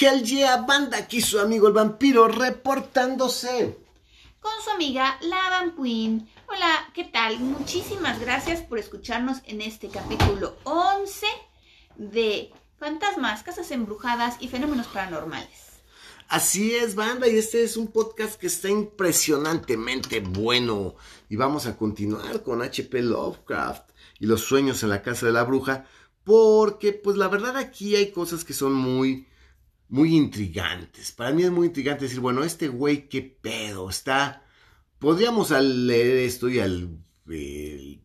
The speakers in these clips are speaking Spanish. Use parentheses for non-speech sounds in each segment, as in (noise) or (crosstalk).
Hell yeah, banda, aquí su amigo el vampiro reportándose. Con su amiga la Vampuin. Hola, ¿qué tal? Muchísimas gracias por escucharnos en este capítulo 11 de Fantasmas, Casas Embrujadas y Fenómenos Paranormales. Así es, banda, y este es un podcast que está impresionantemente bueno. Y vamos a continuar con HP Lovecraft y los sueños en la casa de la bruja, porque pues la verdad aquí hay cosas que son muy muy intrigantes. Para mí es muy intrigante decir, bueno, este güey, qué pedo, está... Podríamos al leer esto y al eh,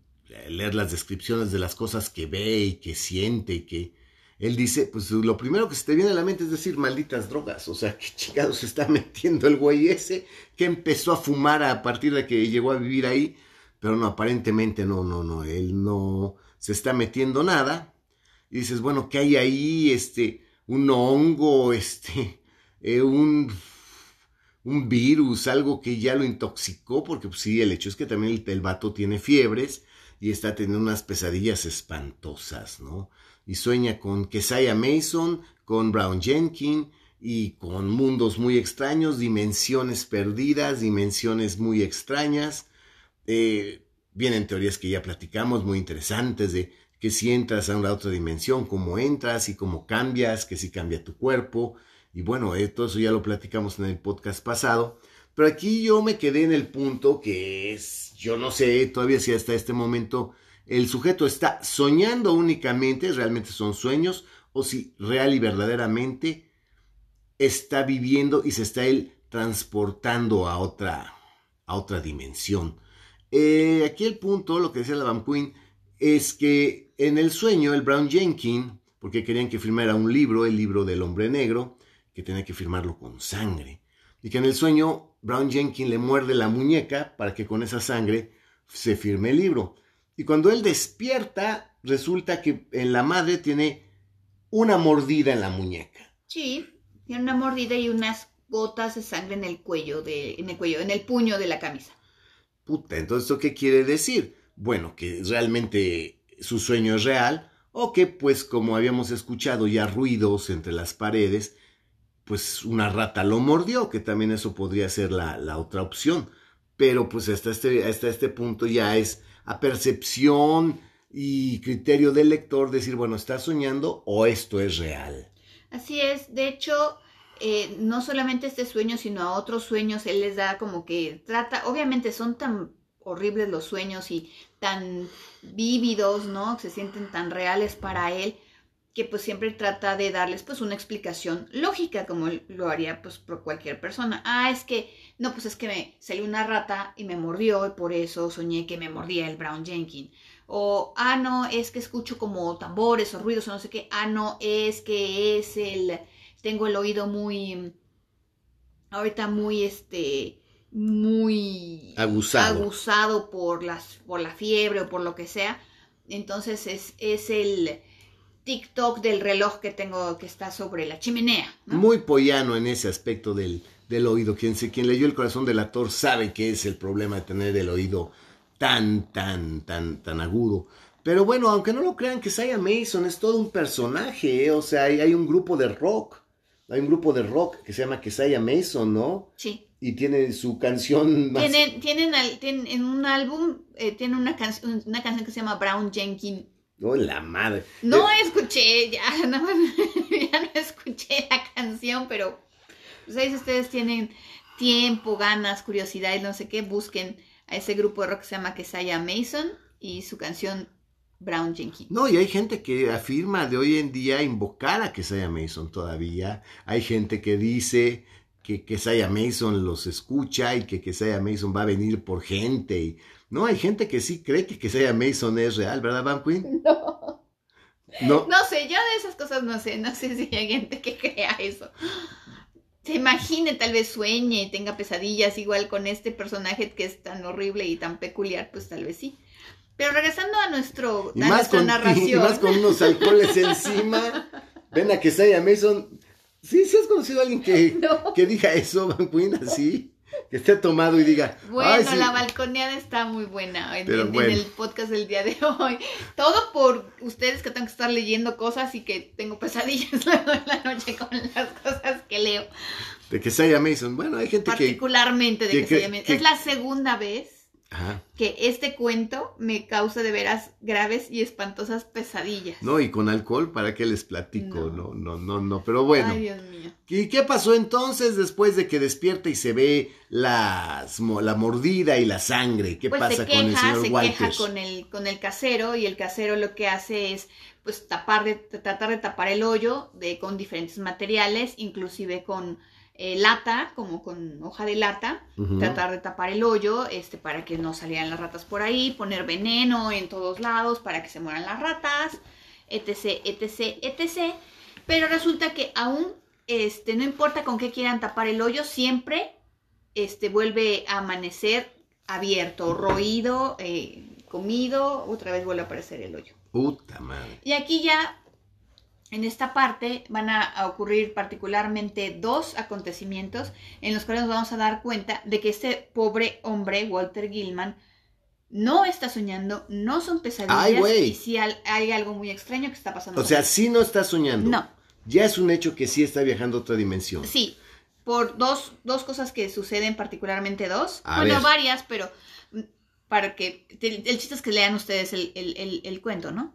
leer las descripciones de las cosas que ve y que siente y que él dice, pues lo primero que se te viene a la mente es decir, malditas drogas, o sea, qué chingados se está (laughs) metiendo el güey ese que empezó a fumar a partir de que llegó a vivir ahí, pero no, aparentemente no, no, no, él no se está metiendo nada. Y dices, bueno, ¿qué hay ahí? Este, un hongo, (laughs) este, eh, un, un virus, algo que ya lo intoxicó, porque pues, sí, el hecho es que también el, el vato tiene fiebres y está teniendo unas pesadillas espantosas, ¿no? Y sueña con Kesaya Mason, con Brown Jenkins y con mundos muy extraños, dimensiones perdidas, dimensiones muy extrañas. Eh, vienen teorías que ya platicamos, muy interesantes, de que si entras a una otra dimensión, cómo entras y cómo cambias, que si cambia tu cuerpo. Y bueno, eh, todo eso ya lo platicamos en el podcast pasado. Pero aquí yo me quedé en el punto que es, yo no sé todavía si hasta este momento el sujeto está soñando únicamente, realmente son sueños, o si real y verdaderamente está viviendo y se está él transportando a otra, a otra dimensión. Eh, aquí el punto, lo que decía la Van Queen, es que en el sueño el Brown Jenkins, porque querían que firmara un libro, el libro del hombre negro, que tenía que firmarlo con sangre, y que en el sueño Brown Jenkins le muerde la muñeca para que con esa sangre se firme el libro. Y cuando él despierta, resulta que en la madre tiene una mordida en la muñeca. Sí, tiene una mordida y unas gotas de sangre en el cuello, de, en el cuello, en el puño de la camisa. Puta, entonces ¿esto qué quiere decir? Bueno, que realmente su sueño es real, o que pues como habíamos escuchado ya ruidos entre las paredes, pues una rata lo mordió, que también eso podría ser la, la otra opción. Pero pues hasta este, hasta este punto ya es a percepción y criterio del lector decir, bueno, ¿está soñando o esto es real? Así es, de hecho, eh, no solamente este sueño, sino a otros sueños, él les da como que trata, obviamente son tan horribles los sueños y tan vívidos, ¿no? Se sienten tan reales para él que pues siempre trata de darles pues una explicación lógica como lo haría pues por cualquier persona. Ah, es que, no, pues es que me salió una rata y me mordió y por eso soñé que me mordía el Brown Jenkins. O, ah, no, es que escucho como tambores o ruidos o no sé qué. Ah, no, es que es el, tengo el oído muy, ahorita muy, este, muy Abusado. abusado por, las, por la fiebre o por lo que sea. Entonces es, es el TikTok del reloj que tengo que está sobre la chimenea. ¿no? Muy pollano en ese aspecto del, del oído. Quien, se, quien leyó el corazón del actor sabe que es el problema de tener el oído tan, tan, tan, tan agudo. Pero bueno, aunque no lo crean, que Saya Mason es todo un personaje, ¿eh? o sea, hay, hay, un grupo de rock, hay un grupo de rock que se llama Kesaya Mason, ¿no? Sí. Y tiene su canción (laughs) más... Tienen, tienen, al- tienen en un álbum, eh, tienen una, can- una canción que se llama Brown Jenkins. ¡Oh, la madre! No Eh, escuché, ya (laughs) no, (laughs) ya no escuché la canción, pero pues si ustedes tienen tiempo, ganas, curiosidad y no sé qué, busquen a ese grupo de rock que se llama Kesaya Mason y su canción Brown Jenkins. No, y hay gente que afirma de hoy en día invocar a Kesaya Mason todavía. Hay gente que dice que Kesaya Mason los escucha y que Kesaya Mason va a venir por gente. Y, no, hay gente que sí cree que Kesaya Mason es real, ¿verdad, Van Queen? (laughs) No. No. No sé, yo de esas cosas no sé, no sé si hay gente que crea eso. Se imagine, tal vez sueñe y tenga pesadillas igual con este personaje que es tan horrible y tan peculiar, pues tal vez sí. Pero regresando a, nuestro, Y a más, nuestra con, (laughs) y narración. más con unos alcoholes encima. Ven a Kesaya Mason. Sí, sí has conocido a alguien que, (laughs) No. que diga eso, Van Queen, así. Que esté tomado y diga. Bueno, "Ay, sí". la balconeada está muy buena en, Pero en- en bueno. el podcast del día de hoy. Todo por ustedes que tengo que estar leyendo cosas y que tengo pesadillas (laughs) luego en la noche con las cosas que leo. De que Saya Mason. Bueno, hay gente que... Particularmente de que- que, que- que- Es la segunda vez Ajá. que este cuento me causa de veras graves y espantosas pesadillas. No, y con alcohol, ¿para qué les platico? No, No. no, no, no. Pero bueno. Ay, Dios mío. ¿Y qué pasó entonces después de que despierta y se ve las, la mordida y la sangre? ¿Qué pues pasa se con el señor se Walters? queja con el, con el casero y el casero lo que hace es pues tapar de, tratar de tapar el hoyo de, con diferentes materiales, inclusive con eh, lata, como con hoja de lata, tratar de tapar el hoyo este, para que no salieran las ratas por ahí, poner veneno en todos lados para que se mueran las ratas, etc, etc, etc. Pero resulta que aún este, no importa con qué quieran tapar el hoyo, siempre este, vuelve a amanecer abierto, roído, eh, comido, otra vez vuelve a aparecer el hoyo. Puta madre. Y aquí ya, en esta parte, van a, ocurrir particularmente dos acontecimientos en los cuales nos vamos a dar cuenta de que este pobre hombre, Walter Gilman, no está soñando, no son pesadillas, Ay, y al- hay algo muy extraño que está pasando. O sea, sí no está soñando. No. Ya es un hecho que sí está viajando a otra dimensión. Sí, por dos, dos cosas que suceden, particularmente dos. A bueno, ver. varias, pero mm, para que. El, el chiste es que lean ustedes el- el cuento, ¿no?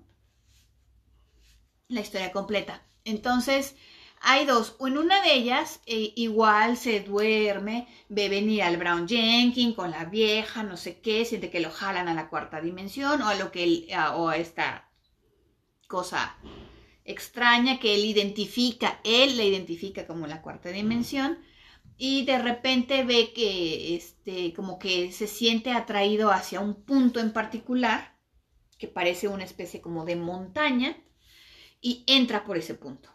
La historia completa. Entonces, hay dos. En una de ellas, eh, igual se duerme, ve venir al Brown Jenkins con la vieja, no sé qué, siente que lo jalan a la cuarta dimensión o a lo que o a esta cosa extraña que él identifica, él la identifica como la cuarta dimensión y de repente ve que este como que se siente atraído hacia un punto en particular que parece una especie como de montaña y entra por ese punto.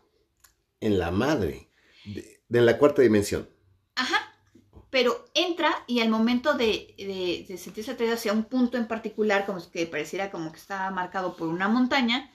En la madre. De, de la cuarta dimensión. Ajá. Pero entra y al momento de, de- de sentirse atraído hacia un punto en particular, como que pareciera como que está marcado por una montaña,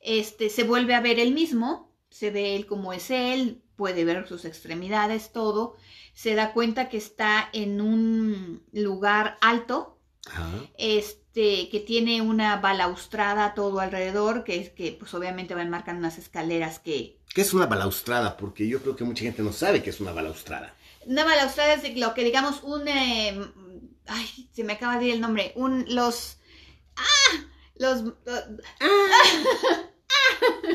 este, se vuelve a ver él mismo, se ve él como es él, puede ver sus extremidades, todo, se da cuenta que está en un lugar alto, Ajá. este, que tiene una balaustrada todo alrededor, que es que pues obviamente van marcando unas escaleras que... ¿Qué es una balaustrada? Porque yo creo que mucha gente no sabe qué es una balaustrada. Una balaustrada es lo que digamos un... eh, ay, se me acaba de ir el nombre, un... los... ¡Ah! Los... (laughs) (laughs) ¡Oh,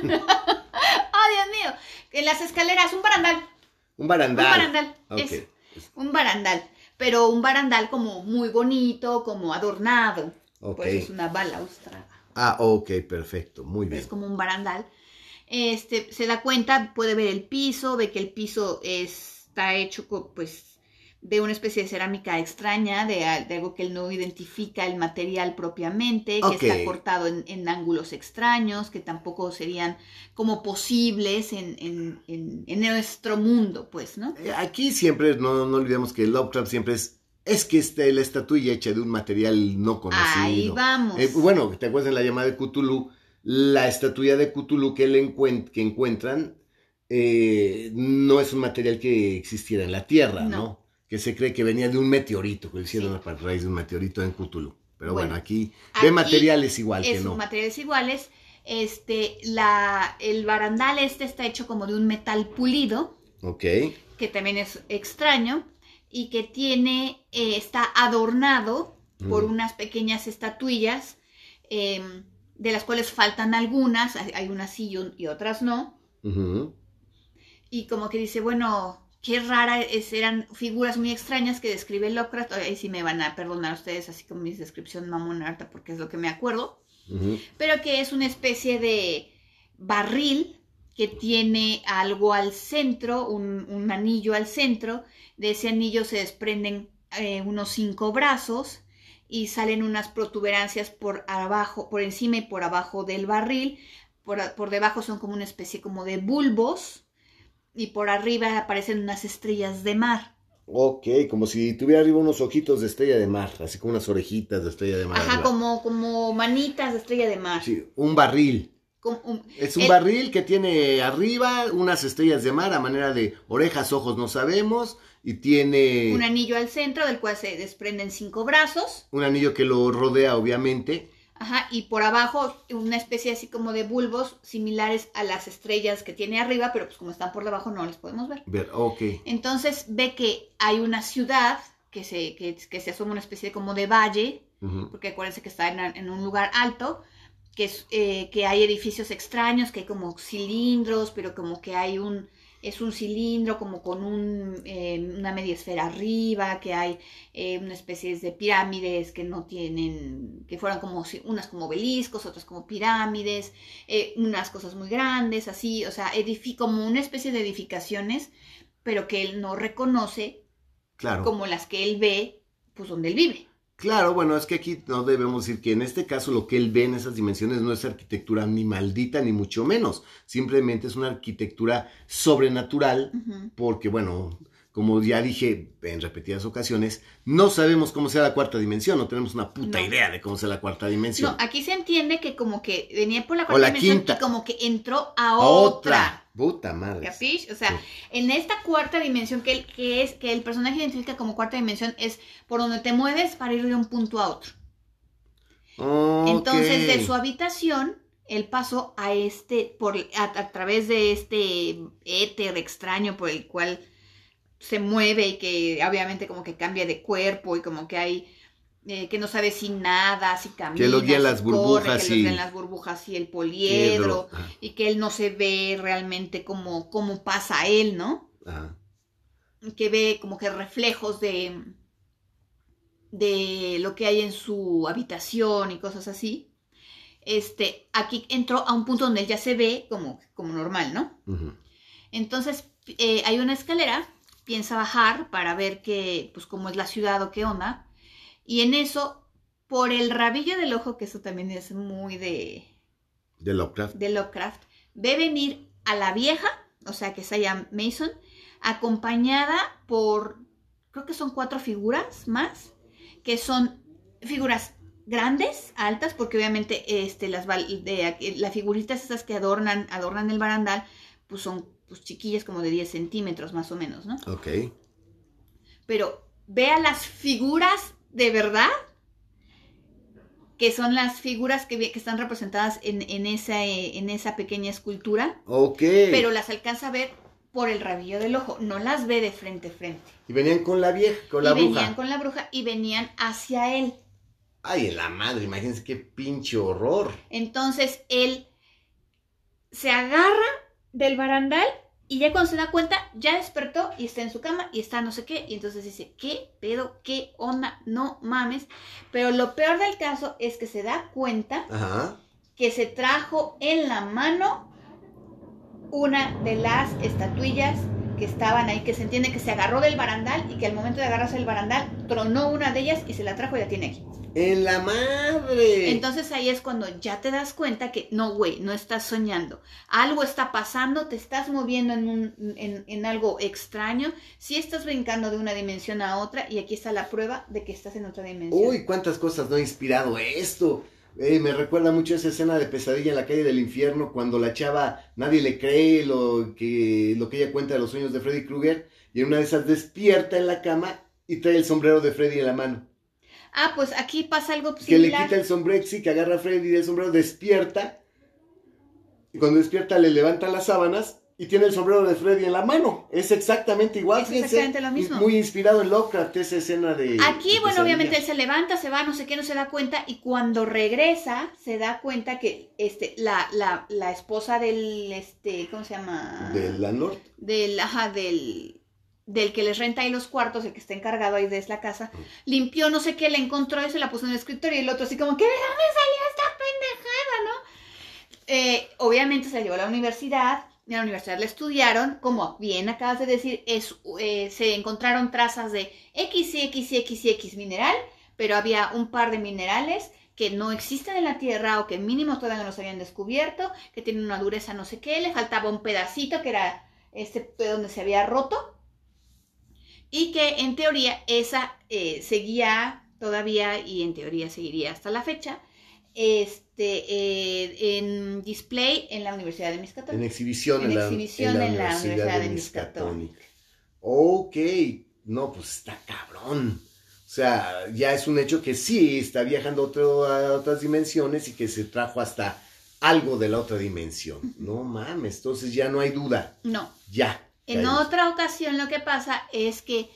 Dios mío! En las escaleras, un barandal. Un barandal. Un barandal. Ok. Es un barandal. Pero un barandal como muy bonito, como adornado. Por eso es una balaustrada. Ah, ok, perfecto. Muy bien. Es como un barandal. Este, se da cuenta, puede ver el piso, ve que el piso está hecho pues de una especie de cerámica extraña, de, de algo que él no identifica el material propiamente, que está cortado en, en ángulos extraños, que tampoco serían como posibles en, en- en- en nuestro mundo, pues, ¿no? Eh, Aquí siempre, no, no olvidemos que Lovecraft siempre es. Es que este, la estatuilla hecha de un material no conocido. Ahí vamos. Eh, bueno, ¿te acuerdas de la llamada de Cthulhu? La estatuilla de Cthulhu que, él encuent- que encuentran eh, no es un material que existiera en la Tierra, ¿no? No. Que se cree que venía de un meteorito, que hicieron Sí. a raíz de un meteorito en Cthulhu. Pero bueno, Bueno, aquí, aquí de materiales igual que no. materiales iguales. Este, la, el barandal este está hecho como de un metal pulido. Ok. que también es extraño y que tiene, eh, está adornado por unas pequeñas estatuillas, em, de las cuales faltan algunas, hay, unas sí y, un- y otras no, y como que dice, bueno, qué rara, es- eran figuras muy extrañas que describe Lovecraft, ahí sí me van a perdonar ustedes, así con mi descripción mamona harta, porque es lo que me acuerdo, pero que es una especie de barril que tiene algo al centro, un, un anillo al centro. De ese anillo se desprenden eh, unos cinco brazos y salen unas protuberancias por abajo, por encima y por abajo del barril. Por, por debajo son como una especie como de bulbos y por arriba aparecen unas estrellas de mar. Ok, como si tuviera arriba unos ojitos de estrella de mar, así como unas orejitas de estrella de mar. Ajá, como, como manitas de estrella de mar. Sí, un barril. Como un- Es un el- barril que tiene arriba unas estrellas de mar a manera de orejas, ojos, no sabemos, y tiene un anillo al centro del cual se desprenden cinco brazos. un anillo que lo rodea, obviamente. Ajá, y por abajo una especie así como de bulbos similares a las estrellas que tiene arriba, pero pues como están por debajo no les podemos ver. Ver, ok. Entonces ve que hay una ciudad que se, que, que se asoma una especie como de valle, porque acuérdense que está en, en un lugar alto, que, es, eh, que hay edificios extraños, que hay como cilindros, pero como que hay un, es un cilindro como con un, eh, una media esfera arriba, que hay eh, una especie de pirámides que no tienen, que fueran como, si- unas como obeliscos, otras como pirámides, eh, unas cosas muy grandes, así, o sea, como una especie de edificaciones, pero que él no reconoce Claro. como las que él ve, pues donde él vive. Claro, bueno, es que aquí no debemos decir que en este caso lo que él ve en esas dimensiones no es arquitectura ni maldita ni mucho menos. Simplemente es una arquitectura sobrenatural porque, bueno, como ya dije en repetidas ocasiones, no sabemos cómo sea la cuarta dimensión, no tenemos una puta No. idea de cómo sea la cuarta dimensión. No, aquí se entiende que como que venía por la O cuarta la dimensión quinta. y como que entró a A otra. Puta madre. ¿Capish? O sea, Sí. en esta cuarta dimensión que, él- que es que el personaje identifica como cuarta dimensión es por donde te mueves para ir de un punto a otro. Entonces, de su habitación, él pasó a este, por, a, a través de este éter extraño por el cual se mueve y que obviamente como que cambia de cuerpo y como que hay, eh, que no sabe si nada, si camina, Que lo guían si las corre, burbujas que lo y- guían las burbujas y el poliedro y que él no se ve realmente como, como pasa a él, ¿no? ajá. que ve como que reflejos de, de lo que hay en su habitación y cosas así. Este, aquí entró a un punto donde él ya se ve como, como normal, ¿no? Entonces eh, hay una escalera, piensa bajar para ver que, pues, cómo es la ciudad o qué onda. Y en eso, por el rabillo del ojo, que eso también es muy de, De Lovecraft. de Lovecraft, ve venir a la vieja, o sea que es ella Mason, acompañada por, creo que son cuatro figuras más, que son figuras grandes, altas, porque obviamente este, las, de, las figuritas esas que adornan, adornan el barandal, pues son pues, chiquillas como de 10 centímetros más o menos, ¿no? Ok. Pero vea las figuras de verdad, que son las figuras que, están representadas en, en, esa, eh, en esa pequeña escultura, Ok. pero las alcanza a ver por el rabillo del ojo, no las ve de frente a frente. Y venían con la vieja, con y la venían bruja. con la bruja y venían hacia él. Ay, en la madre, imagínense qué pinche horror. Entonces él se agarra del barandal y ya cuando se da cuenta, ya despertó y está en su cama y está no sé qué. Y entonces dice, ¿qué pedo? ¿Qué onda? No mames. Pero lo peor del caso es que se da cuenta Ajá. que se trajo en la mano una de las estatuillas que estaban ahí, que se entiende que se agarró del barandal y que al momento de agarrarse del barandal tronó una de ellas y se la trajo y la tiene aquí. En la madre. Entonces ahí es cuando ya te das cuenta que no, güey, no estás soñando. Algo está pasando, te estás moviendo en, un, en, en algo extraño. Sí estás brincando de una dimensión a otra y aquí está la prueba de que estás en otra dimensión. Uy, cuántas cosas no ha inspirado esto. Eh, me recuerda mucho esa escena de pesadilla en la calle del infierno cuando la chava nadie le cree lo que, lo que ella cuenta de los sueños de Freddy Krueger y en una de esas despierta en la cama y trae el sombrero de Freddy en la mano. Ah, pues aquí pasa algo Que le similar. quita el sombrero, sí, que agarra a Freddy del sombrero, despierta y cuando despierta le levanta las sábanas y tiene el sombrero de Freddy en la mano. Es exactamente igual, Es fíjense. exactamente lo mismo. Muy inspirado en Lovecraft esa escena de... Aquí, de bueno, obviamente él se levanta, se va, no sé qué, no se da cuenta, y cuando regresa, se da cuenta que este, la, la, la esposa del, este, ¿cómo se llama? Del landlord. Del, ajá, del, del que les renta ahí los cuartos, el que está encargado ahí de la casa, limpió, no sé qué, la encontró y se la puso en el escritorio, y el otro así como, ¿qué de dónde salió esta pendejada, no? Eh, obviamente se la llevó a la universidad, en la universidad la estudiaron, como bien acabas de decir, eh, se encontraron trazas de X X X X mineral, pero había un par de minerales que no existen en la Tierra o que mínimo todavía no los habían descubierto, que tienen una dureza no sé qué, le faltaba un pedacito que era este donde se había roto y que en teoría esa eh, seguía todavía y en teoría seguiría hasta la fecha este eh, en display en la Universidad de Miskatonic. En exhibición En en, la, exhibición en la Universidad de Miskatonic. Ok, no, pues está cabrón. O sea, ya es un hecho que sí está viajando a, otro- a otras dimensiones y que se trajo hasta algo de la otra dimensión. No mames, entonces ya no hay duda. No. Ya. En otra ocasión lo que pasa es que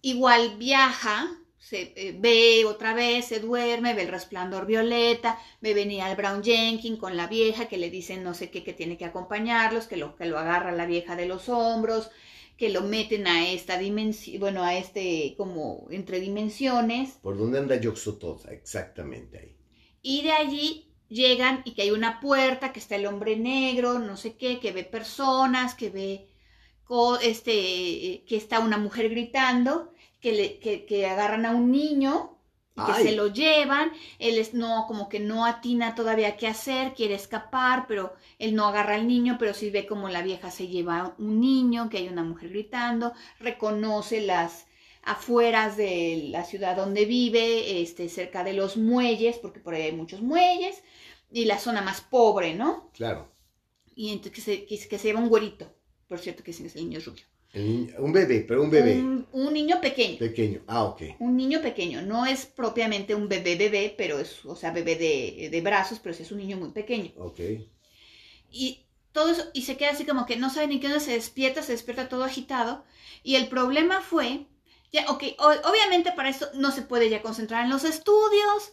igual viaja, se eh, ve otra vez, se duerme, ve el resplandor violeta, ve venir al Brown Jenkins con la vieja que le dicen no sé qué, que tiene que acompañarlos, que lo, que lo agarra la vieja de los hombros, que lo meten a esta dimensión, bueno, a este como entre dimensiones, ¿Por dónde anda Yoxotot? Exactamente ahí. y de allí llegan y que hay una puerta, que está el hombre negro, no sé qué, que ve personas, que ve este, eh, que está una mujer gritando, que, le, que, que agarran a un niño y que Ay. se lo llevan, él es no, como que no atina todavía qué hacer, quiere escapar, pero él no agarra al niño, pero sí ve como la vieja se lleva un niño, que hay una mujer gritando, reconoce las afueras de la ciudad donde vive, este, cerca de los muelles, porque por ahí hay muchos muelles, y la zona más pobre, ¿no? Claro. Y entonces que se, que, que se lleva un güerito, por cierto que sí es el niño rubio. Niño- un bebé, pero un bebé Un, un niño pequeño. pequeño. Ah, ok. Un niño pequeño, no es propiamente un bebé bebé, pero es, o sea, bebé de, de brazos, pero sí es un niño muy pequeño. Ok. Y todo eso, y se queda así como que no sabe ni qué onda, se despierta, se despierta todo agitado. Y el problema fue, ya, ok, o- obviamente para eso no se puede ya concentrar en los estudios,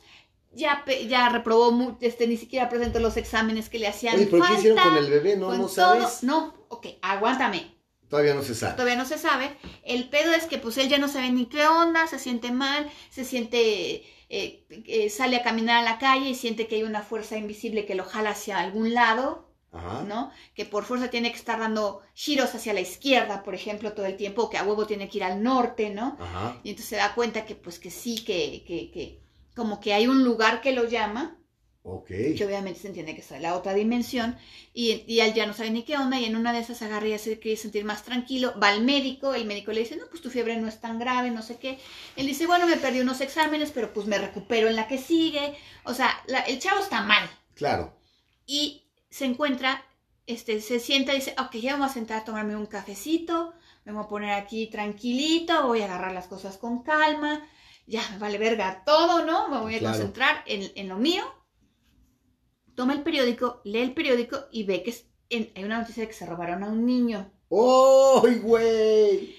ya, ya reprobó, mu- este, ni siquiera presentó los exámenes que le hacían Oye, ¿pero qué falta. hicieron con el bebé? No, no todo. sabes. No, ok, aguántame. Todavía no se sabe. Todavía no se sabe. El pedo es que pues él ya no sabe ni qué onda, se siente mal, se siente, eh, eh, sale a caminar a la calle y siente que hay una fuerza invisible que lo jala hacia algún lado, Ajá. ¿no? Que por fuerza tiene que estar dando giros hacia la izquierda, por ejemplo, todo el tiempo, o que a huevo tiene que ir al norte, ¿no? Ajá. Y entonces se da cuenta que pues que sí, que, que, que como que hay un lugar que lo llama, Que obviamente se entiende que está en la otra dimensión, y, y él ya no sabe ni qué onda, y en una de esas agarra y ya se quiere sentir más tranquilo, va al médico, el médico le dice, no, pues tu fiebre no es tan grave, no sé qué. Él dice, bueno, me perdí unos exámenes, pero pues me recupero en la que sigue. O sea, la- el chavo está mal. Claro. Y se encuentra, este, se sienta y dice, ok, ya voy a sentar a tomarme un cafecito, me voy a poner aquí tranquilito, voy a agarrar las cosas con calma, ya me vale verga todo, ¿no? Me voy a Claro. concentrar en, en lo mío. Toma el periódico, lee el periódico y ve que es- en- hay una noticia de que se robaron a un niño. ¡Ay, güey!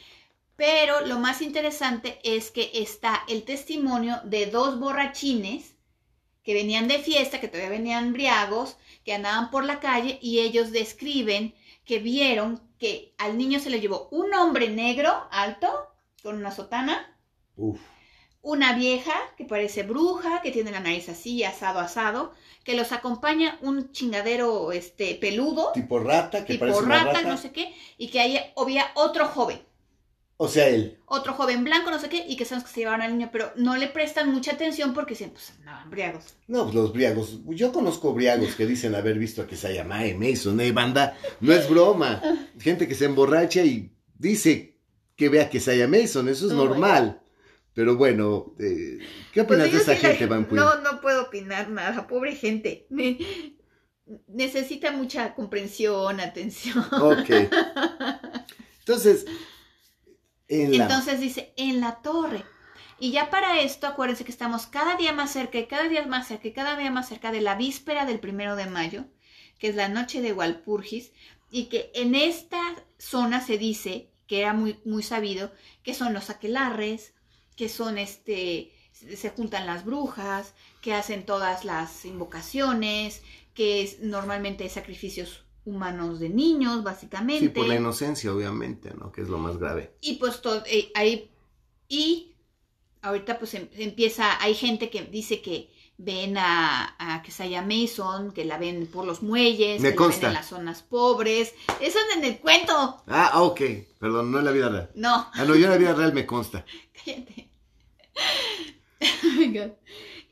Pero lo más interesante es que está el testimonio de dos borrachines que venían de fiesta, que todavía venían briagos, que andaban por la calle y ellos describen que vieron que al niño se le llevó un hombre negro alto con una sotana, Uf. Una vieja que parece bruja, que tiene la nariz así, asado, asado, que los acompaña un chingadero este peludo, Tipo rata, que tipo parece una rata, rata. no sé qué, y que ahí había otro joven O sea, él. otro joven blanco, no sé qué, y que son los que se llevaron al niño, pero no le prestan mucha atención porque siempre pues, andaban briagos. No, pues los briagos. Yo conozco briagos que dicen haber visto a que se llama Mason, eh, banda. No es broma. (laughs) Gente que se emborracha y dice que vea que se Mason, eso es Oh normal. Pero bueno, eh, ¿qué opinas de esa gente, Van? No, no puedo opinar nada, pobre gente. Me- necesita mucha comprensión, atención. Ok. Entonces, en la... Entonces dice, en la torre. Y ya para esto, acuérdense que estamos cada día más cerca y cada día más cerca y cada día más cerca de la víspera del primero de mayo, que es la noche de Walpurgis, y que en esta zona se dice, que era muy, muy sabido, que son los aquelarres, que son este, se juntan las brujas, que hacen todas las invocaciones, que es, normalmente sacrificios humanos de niños, básicamente. Sí, por la inocencia, obviamente, ¿no? Que es lo más grave. Y pues todo, eh, ahí, y ahorita pues em- empieza, hay gente que dice que ven a, a Kesaya Mason, que la ven por los muelles, Me que consta. la ven en las zonas pobres. Eso es en el cuento. Ah, ok. Perdón, no en la vida real. No, Ah, no, yo en la vida real me consta. (laughs) cállate. (laughs) Oh.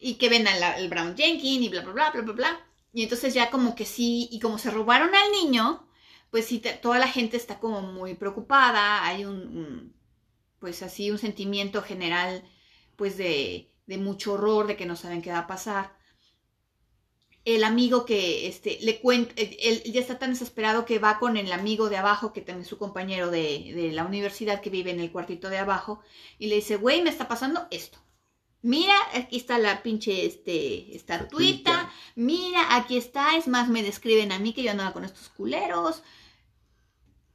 Y que ven al al Brown Jenkins y bla, bla, bla, bla, bla, bla. Y entonces ya como que sí, y como se robaron al niño, pues sí, toda la gente está como muy preocupada, hay un, un, pues así, un sentimiento general, pues de, de mucho horror, de que no saben qué va a pasar. El amigo que este, le cuenta, él ya está tan desesperado que va con el amigo de abajo, que también es su compañero de, de la universidad que vive en el cuartito de abajo, y le dice, güey, me está pasando esto. Mira, aquí está la pinche este, estatuita. Mira, aquí está. Es más, me describen a mí que yo andaba con estos culeros.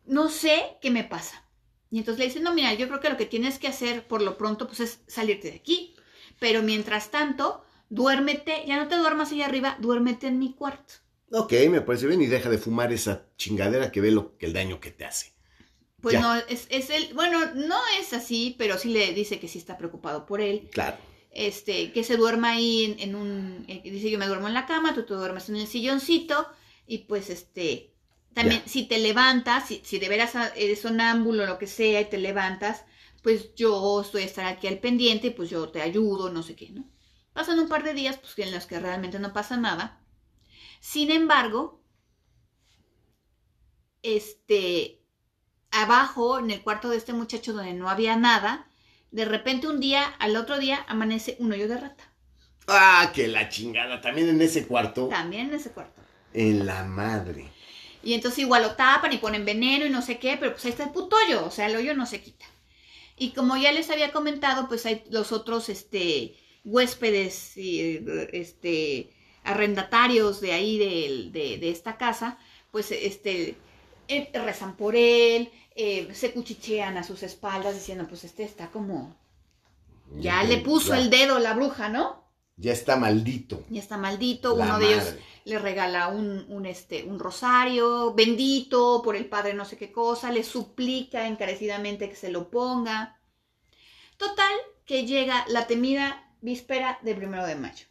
No sé qué me pasa. Y entonces le dicen, no, mira, yo creo que lo que tienes que hacer por lo pronto pues es salirte de aquí. Pero mientras tanto, duérmete, ya no te duermas allá arriba, duérmete en mi cuarto. Ok, me parece bien y deja de fumar esa chingadera que ve lo que el daño que te hace. Pues no, es, es el, bueno, no es así, pero sí le dice que sí está preocupado por él. Claro. Este, que se duerma ahí en, un, eh, dice yo me duermo en la cama, tú te duermes en el silloncito y pues este, también si te levantas, si, si de veras eres sonámbulo o lo que sea y te levantas, pues yo estoy a estar aquí al pendiente y pues yo te ayudo, no sé qué, ¿no? Pasan un par de días pues, en los que realmente no pasa nada. Sin embargo, este, abajo, en el cuarto de este muchacho donde no había nada, de repente un día, al otro día, amanece un hoyo de rata. Ah, que la chingada, también en ese cuarto. También en ese cuarto. En la madre. Y entonces igual lo tapan y ponen veneno y no sé qué, pero pues ahí está el puto hoyo, o sea, el hoyo no se quita. Y como ya les había comentado, pues hay los otros, este, huéspedes y este arrendatarios de ahí de, de, esta casa, pues este eh, rezan por él, eh, se cuchichean a sus espaldas diciendo, pues este está como, ya, le puso el dedo la bruja, ¿no? Ya está maldito. Ya está maldito. Uno de ellos le regala un, un, este, un rosario bendito por el padre no sé qué cosa, le suplica encarecidamente que se lo ponga. Total, que llega la temida víspera del primero de mayo.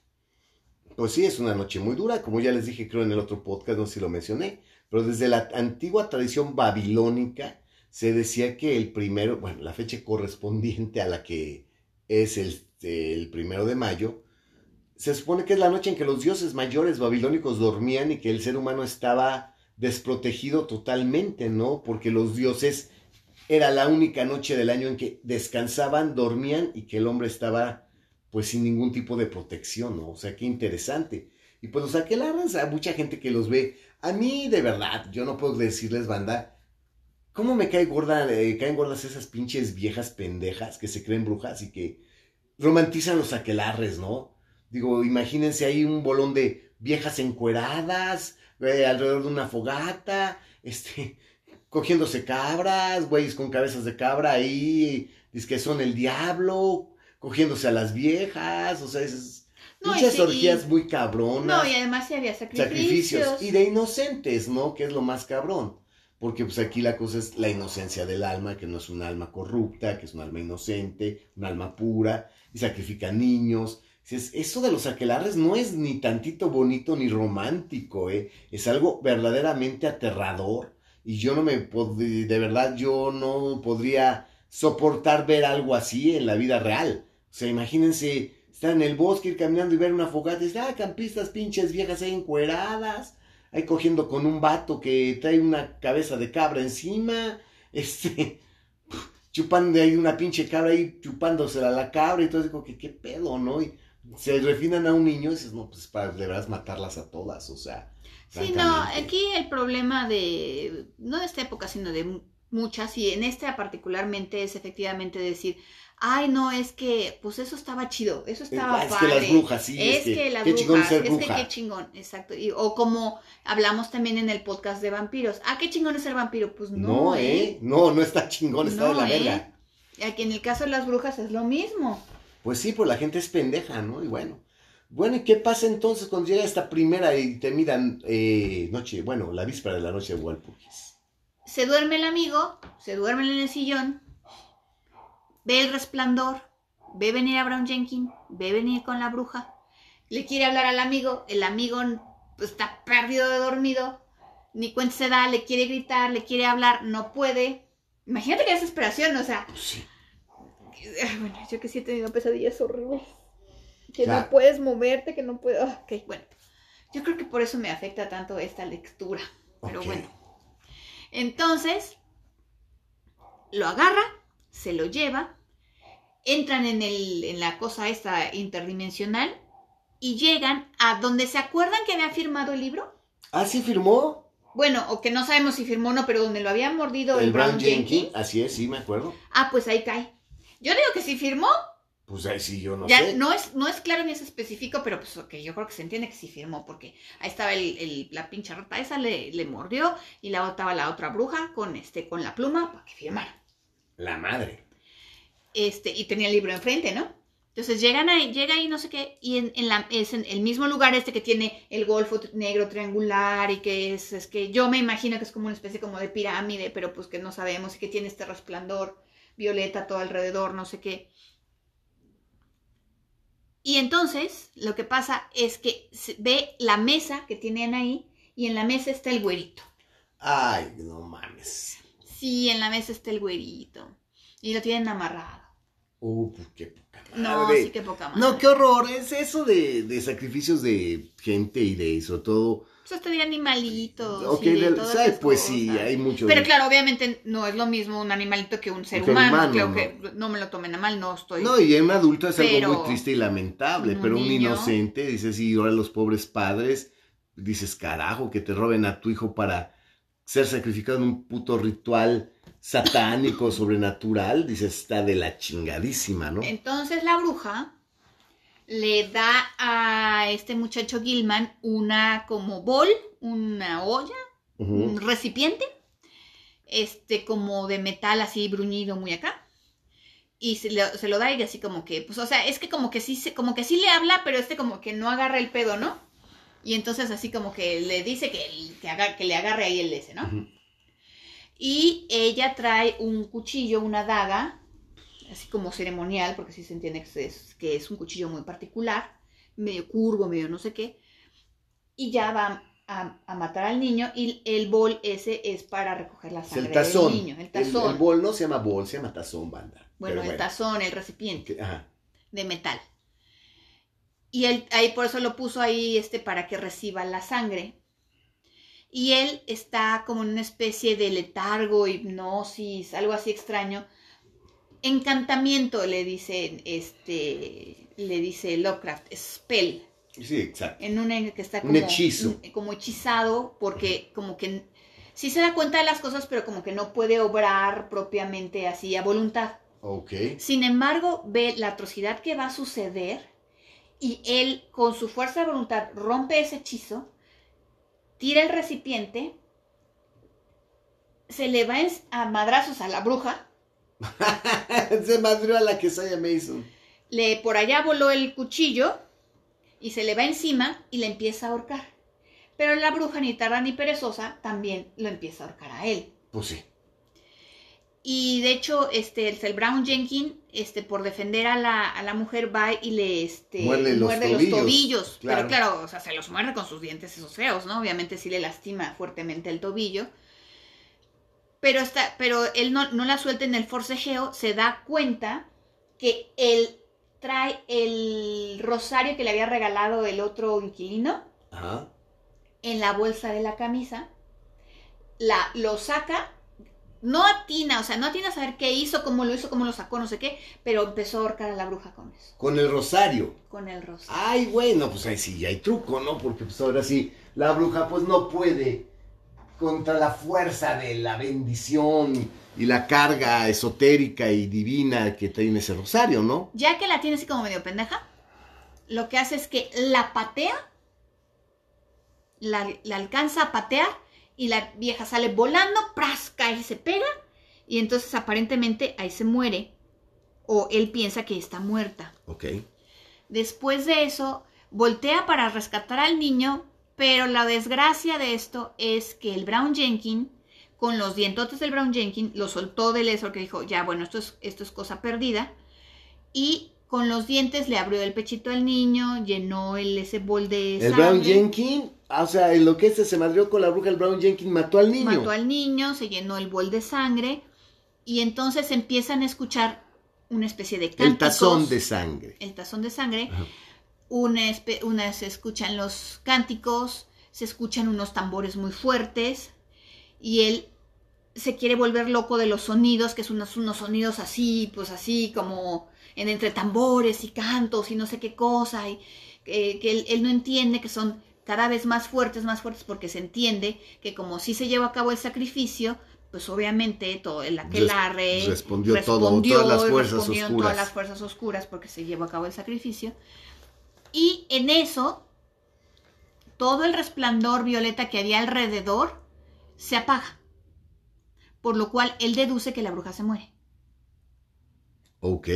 Pues sí, es una noche muy dura, como ya les dije creo en el otro podcast, no sé si lo mencioné, pero desde la antigua tradición babilónica se decía que el primero, bueno, la fecha correspondiente a la que es el, el primero de mayo, se supone que es la noche en que los dioses mayores babilónicos dormían y que el ser humano estaba desprotegido totalmente, ¿no? Porque los dioses era la única noche del año en que descansaban, dormían y que el hombre estaba pues sin ningún tipo de protección, ¿no? O sea, qué interesante. Y pues los aquelarres, a mucha gente que los ve, a mí de verdad, yo no puedo decirles, banda, ¿cómo me cae gorda, eh, caen gordas esas pinches viejas pendejas que se creen brujas y que romantizan los aquelarres, ¿no? Digo, imagínense ahí un bolón de viejas encueradas, eh, alrededor de una fogata, (laughs) este, cogiéndose cabras, güeyes con cabezas de cabra ahí, dice que son el diablo, cogiéndose a las viejas, o sea, es, muchas orgías muy cabronas. No, y además sí había sacrificios. Y de inocentes, ¿no? Que es lo más cabrón. Porque pues aquí la cosa es la inocencia del alma, que no es un alma corrupta, que es un alma inocente, un alma pura, y sacrifica niños. Eso de los aquelarres no es ni tantito bonito ni romántico, ¿eh? Es algo verdaderamente aterrador. Y yo no me, de verdad, yo no podría soportar ver algo así en la vida real. O sea, imagínense estar en el bosque, ir caminando y ver una fogata y decir, ah, campistas pinches viejas ahí encueradas, ahí cogiendo con un vato que trae una cabeza de cabra encima, (laughs) este, chupando ahí una pinche cabra ahí, chupándosela a la cabra y todo, digo, que qué pedo, ¿no? Y se refinan a un niño y dices, no, pues para de verdad matarlas a todas, o sea. Sí, no, aquí el problema de, no de esta época, sino de muchas, y en esta particularmente es efectivamente decir, ay, no, es que, pues eso estaba chido, eso estaba es Es que las brujas, sí. Es, que, las qué chingón ser bruja. es que qué chingón, exacto. Y, o como hablamos también en el podcast de vampiros, ah, qué chingón es ser vampiro, pues no, no ¿eh? ¿eh? No, no está chingón, está de la ¿eh? verga. Aquí en el caso de las brujas es lo mismo. Pues sí, pues la gente es pendeja, ¿no? Y bueno. Bueno, ¿y qué pasa entonces cuando llega esta primera y te miran eh, noche, bueno, la víspera de la noche de Walpurgis? Se duerme el amigo, se duerme en el sillón, ve el resplandor, ve venir a Brown Jenkins, ve venir con la bruja, le quiere hablar al amigo, el amigo pues, está perdido de dormido, ni cuenta se da, le quiere gritar, le quiere hablar, no puede. Imagínate qué desesperación, o sea. Sí. Bueno, yo que sí he tenido pesadillas horribles. Que no puedes moverte, que no puedo. Ok, bueno. Yo creo que por eso me afecta tanto esta lectura. Pero bueno. Entonces, lo agarra, se lo lleva, entran en, el, en la cosa esta interdimensional y llegan a donde se acuerdan que había firmado el libro. ¿Ah, sí firmó? Bueno, o que no sabemos si firmó o no, pero donde lo había mordido el, Brown, Jenkins. Así es, sí, me acuerdo. Ah, pues ahí cae. Yo digo que sí firmó. Pues ahí sí, yo no ya, sé. No es, no es claro ni es específico, pero pues ok, yo creo que se entiende que sí firmó, porque ahí estaba el, el- la pinche rata esa, le, le mordió, y la estaba la otra bruja con este, con la pluma para que firmara. La madre. Este, y tenía el libro enfrente, ¿no? Entonces llegan ahí, llega ahí no sé qué, y en, en la, es en el mismo lugar este que tiene el golfo negro triangular y que es, es que yo me imagino que es como una especie como de pirámide, pero pues que no sabemos y que tiene este resplandor violeta todo alrededor, no sé qué. Y entonces lo que pasa es que se ve la mesa que tienen ahí y en la mesa está el güerito. Ay, no mames. Sí, en la mesa está el güerito. Y lo tienen amarrado. Uh, pues qué poca No, madre. sí que poca madre. No, qué horror. Es eso de, de sacrificios de gente y de eso todo. Pues hasta de animalitos. Ok, y de del- todas ¿sabe? esas pues sí, hay mucho. Pero claro, obviamente no es lo mismo un animalito que un ser Que un humano. humano, Creo no. que no me lo tomen a mal, no estoy. No, y en un adulto es Pero- algo muy triste y lamentable, pero un inocente, dices, y ahora los pobres padres, dices, carajo, que te roben a tu hijo para ser sacrificado en un puto ritual satánico, sobrenatural, dices, está de la chingadísima, ¿no? Entonces la bruja le da a este muchacho Gilman una como bol, una olla, un recipiente, este como de metal así bruñido muy acá. Y se lo, se lo da y así como que, pues, o sea, es que como que sí, como que sí le habla, pero este como que no agarra el pedo, ¿no? Y entonces así como que le dice que, que, haga- que le agarre ahí el ese, ¿no? Y ella trae un cuchillo, una daga, así como ceremonial, porque sí se entiende que es, que es un cuchillo muy particular, medio curvo, medio no sé qué. Y ya va a, a matar al niño y el bol ese es para recoger la sangre el tazón. del niño. El tazón. el bol no se llama bol, se llama tazón, banda. bueno, Pero el tazón, el recipiente Ajá. de metal. Y él ahí por eso lo puso ahí este para que reciba la sangre. Y él está como en una especie de letargo, hipnosis, algo así extraño. Encantamiento le dicen, este, le dice Lovecraft, spell, Sí, exacto. en un que está Un como hechizo. como hechizado, porque como que sí se da cuenta de las cosas, pero como que no puede obrar propiamente así a voluntad. Ok. Sin embargo, ve la atrocidad que va a suceder y él, con su fuerza de voluntad, rompe ese hechizo, tira el recipiente, se le va a madrazos a la bruja, (laughs) se madrió a la que Saya Mason. le por allá voló el cuchillo y se le va encima y le empieza a ahorcar. Pero la bruja, ni tarda ni perezosa, también lo empieza a ahorcar a él. Pues sí. Y de hecho, este, el el Brown Jenkins, este, por defender a la, a la mujer, va y le este, Muerde los tobillos, claro. Pero claro, o sea, se los muerde con sus dientes esos feos, ¿no? Obviamente sí le lastima fuertemente el tobillo. Pero, está, pero él no, no la suelta en el forcejeo, se da cuenta que él trae el rosario que le había regalado el otro inquilino Ajá. en la bolsa de la camisa, la, lo saca, no atina, o sea, no atina a saber qué hizo, cómo lo hizo, cómo lo sacó, no sé qué, pero empezó a ahorcar a la bruja con eso, Con el rosario. con el rosario. Ay, bueno, pues ahí sí hay truco, ¿no? Porque pues ahora sí, la bruja pues no puede contra la fuerza de la bendición y la carga esotérica y divina que tiene ese rosario, ¿no? Ya que la tiene así como medio pendeja, lo que hace es que la patea, la, la alcanza a patear y la vieja sale volando, pras, cae y se pega, y entonces aparentemente ahí se muere, o él piensa que está muerta. Ok. Después de eso, voltea para rescatar al niño, pero la desgracia de esto es que el Brown Jenkins, con los dientotes del Brown Jenkins, lo soltó del eso que dijo, ya, bueno, esto es, esto es cosa perdida. Y con los dientes le abrió el pechito al niño, llenó el, ese bol de El Brown Jenkins, ah, o sea, en lo que este se madrió con la bruja, el Brown Jenkins mató al niño. mató al niño, se llenó el bol de sangre, y entonces empiezan a escuchar una especie de cánticos. el tazón de sangre. el tazón de sangre, una, una se escuchan los cánticos, se escuchan unos tambores muy fuertes y él se quiere volver loco de los sonidos, que son unos, unos sonidos así, pues así como en entre tambores y cantos y no sé qué cosa y eh, que él, él no entiende que son cada vez más fuertes, más fuertes, porque se entiende que como sí se llevó a cabo el sacrificio, pues obviamente todo el aquelarre respondió, todo, todas las fuerzas oscuras. todas las fuerzas oscuras porque se llevó a cabo el sacrificio. Y en eso, todo el resplandor violeta que había alrededor se apaga. Por lo cual él deduce que la bruja se muere. Ok.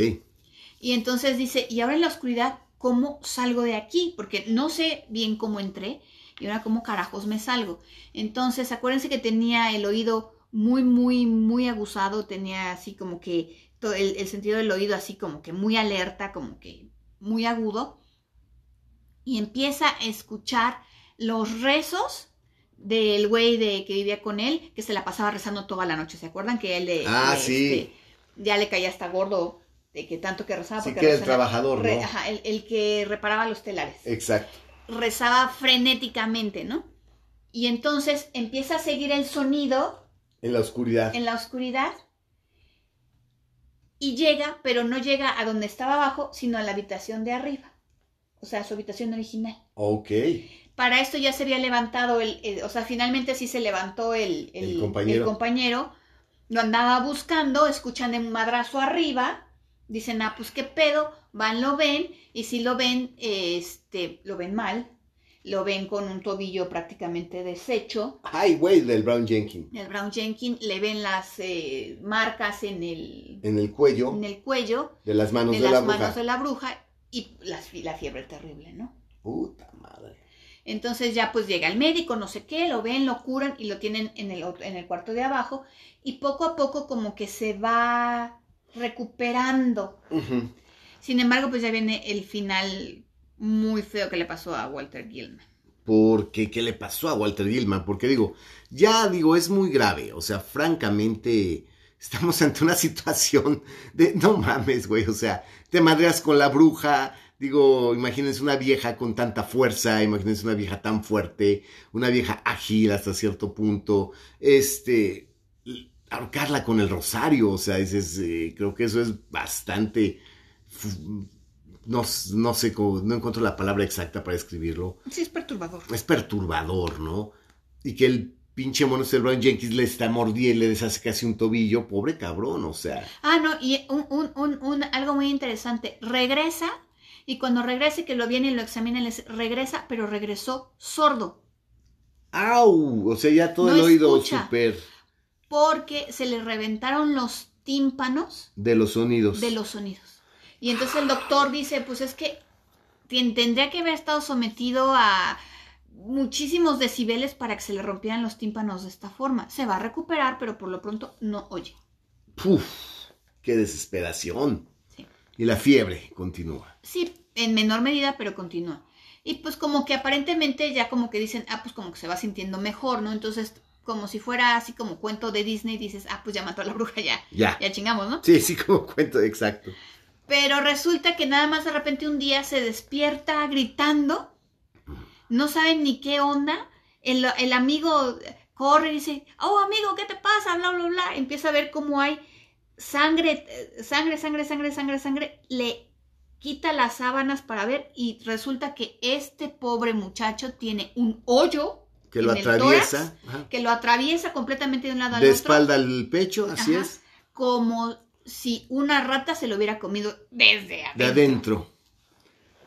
Y entonces dice, y ahora en la oscuridad, ¿cómo salgo de aquí? Porque no sé bien cómo entré y ahora cómo carajos me salgo. Entonces, acuérdense que tenía el oído muy, muy, muy aguzado, tenía así como que todo el, el sentido del oído así como que muy alerta, como que muy agudo. Y empieza a escuchar los rezos del güey de que vivía con él, que se la pasaba rezando toda la noche. ¿Se acuerdan que él le, Ah, sí. este, ya le caía hasta gordo de que tanto que rezaba? Sí, porque que era el rezaba- trabajador, re- ¿no? ajá, el, el que reparaba los telares. Exacto. Rezaba frenéticamente, ¿no? Y entonces empieza a seguir el sonido En la oscuridad. en la oscuridad y llega, pero no llega a donde estaba abajo, sino a la habitación de arriba. O sea, a su habitación original. Ok. Para esto ya se había levantado el, el- o sea, finalmente sí se levantó el, el- El compañero. el compañero, lo andaba buscando, escuchan un madrazo arriba, dicen, ah, pues qué pedo, van, lo ven, y si lo ven, este, lo ven mal, lo ven con un tobillo prácticamente deshecho, Ay, güey, del Brown Jenkins. el Brown Jenkins le ven las eh, marcas en el, En el cuello en el cuello de las manos de de, las la manos bruja. de la bruja y la, la fiebre terrible, ¿no? Puta madre. Entonces ya pues llega el médico, no sé qué, lo ven, lo curan y lo tienen en el, otro- en el cuarto de abajo y poco a poco como que se va recuperando. Sin embargo, pues ya viene el final muy feo que le pasó a Walter Gilman. Porque, ¿qué le pasó a Walter Gilman? Porque digo, ya digo, es muy grave. O sea, francamente, estamos ante una (laughs) situación de, no mames, güey. O sea, te madreas con la bruja. Digo, imagínense una vieja con tanta fuerza, imagínense una vieja tan fuerte, una vieja ágil hasta cierto punto. Este, ahorcarla con el rosario, o sea, dices, eh, creo que eso es bastante, no, no sé, cómo- no encuentro la palabra exacta para escribirlo Sí, es perturbador. es perturbador, ¿no? Y que el pinche mono del Brown Jenkins le está mordiendo, le deshace casi un tobillo, pobre cabrón, o sea. Ah, no, y un, un, un, un- algo muy interesante, regresa y cuando regrese que lo vienen y lo examinan, les regresa, pero regresó sordo. ¡Au! O sea, ya todo No el oído súper porque se le reventaron los tímpanos de los sonidos. de los sonidos. Y entonces el doctor dice, pues es que tendría que haber estado sometido a muchísimos decibeles para que se le rompieran los tímpanos de esta forma. Se va a recuperar, pero por lo pronto no oye. ¡Puf! ¡Qué desesperación! Sí. Y la fiebre continúa. Sí, en menor medida, pero continúa. Y pues como que aparentemente ya como que dicen, ah, pues como que se va sintiendo mejor, ¿no? Entonces, como si fuera así como cuento de Disney, dices, ah, pues ya mató a la bruja, ya, Ya. ya chingamos, ¿no? Sí, sí, como cuento, exacto. Pero resulta que nada más de repente un día se despierta gritando, no saben ni qué onda, el, el amigo corre y dice, oh amigo, ¿qué te pasa? Bla, bla, bla. Empieza a ver cómo hay sangre, sangre, sangre, sangre, sangre, sangre. Le quita las sábanas para ver y resulta que este pobre muchacho tiene un hoyo Que lo atraviesa. tórax, que lo atraviesa completamente de un lado al De otro espalda al pecho, así Ajá. es. como si una rata se lo hubiera comido desde adentro. De adentro.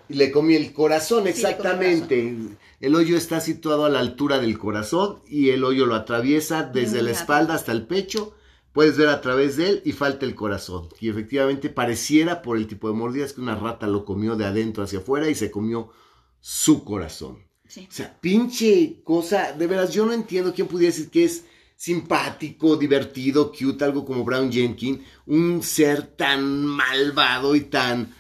Y le comí el corazón, Sí, el exactamente. El hoyo está situado a la altura del corazón y el hoyo lo atraviesa desde la espalda hasta el pecho. Puedes ver a través de él y falta el corazón. Y efectivamente pareciera por el tipo de mordidas que una rata lo comió de adentro hacia afuera y se comió su corazón. Sí. O sea, pinche cosa, de veras, yo no entiendo quién pudiera decir que es simpático, divertido, cute, algo como Brown Jenkins, un ser tan malvado y tan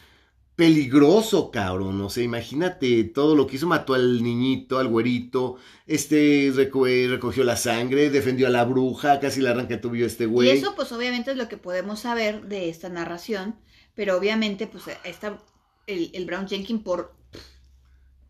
peligroso, cabrón. O sea, imagínate todo lo que hizo, mató al niñito, al güerito, este reco- recogió la sangre, defendió a la bruja, casi le arranca a este güey. Y eso pues obviamente es lo que podemos saber de esta narración, pero obviamente pues esta, el, el Brown Jenkins por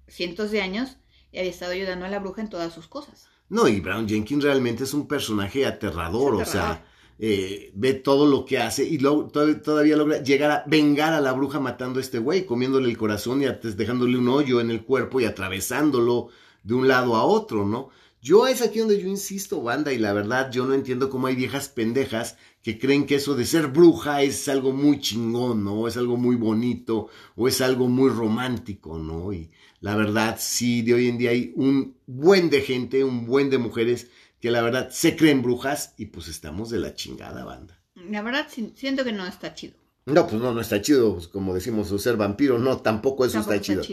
cientos de años había estado ayudando a la bruja en todas sus cosas. No, y Brown Jenkins realmente es un personaje aterrador, Es o sea, eh, ve todo lo que hace y luego todavía, todavía logra llegar a vengar a la bruja matando a este güey, comiéndole el corazón y dejándole un hoyo en el cuerpo y atravesándolo de un lado a otro, ¿no? Yo es aquí donde yo insisto, banda, y la verdad yo no entiendo cómo hay viejas pendejas que creen que eso de ser bruja es algo muy chingón, ¿no? Es algo muy bonito o es algo muy romántico, ¿no? Y la verdad sí, de hoy en día hay un buen de gente, un buen de mujeres que la verdad se creen brujas y pues estamos de la chingada, banda. La verdad siento que no está chido. No, pues no, no está chido, pues, como decimos, o ser vampiro, no, tampoco eso está, chido.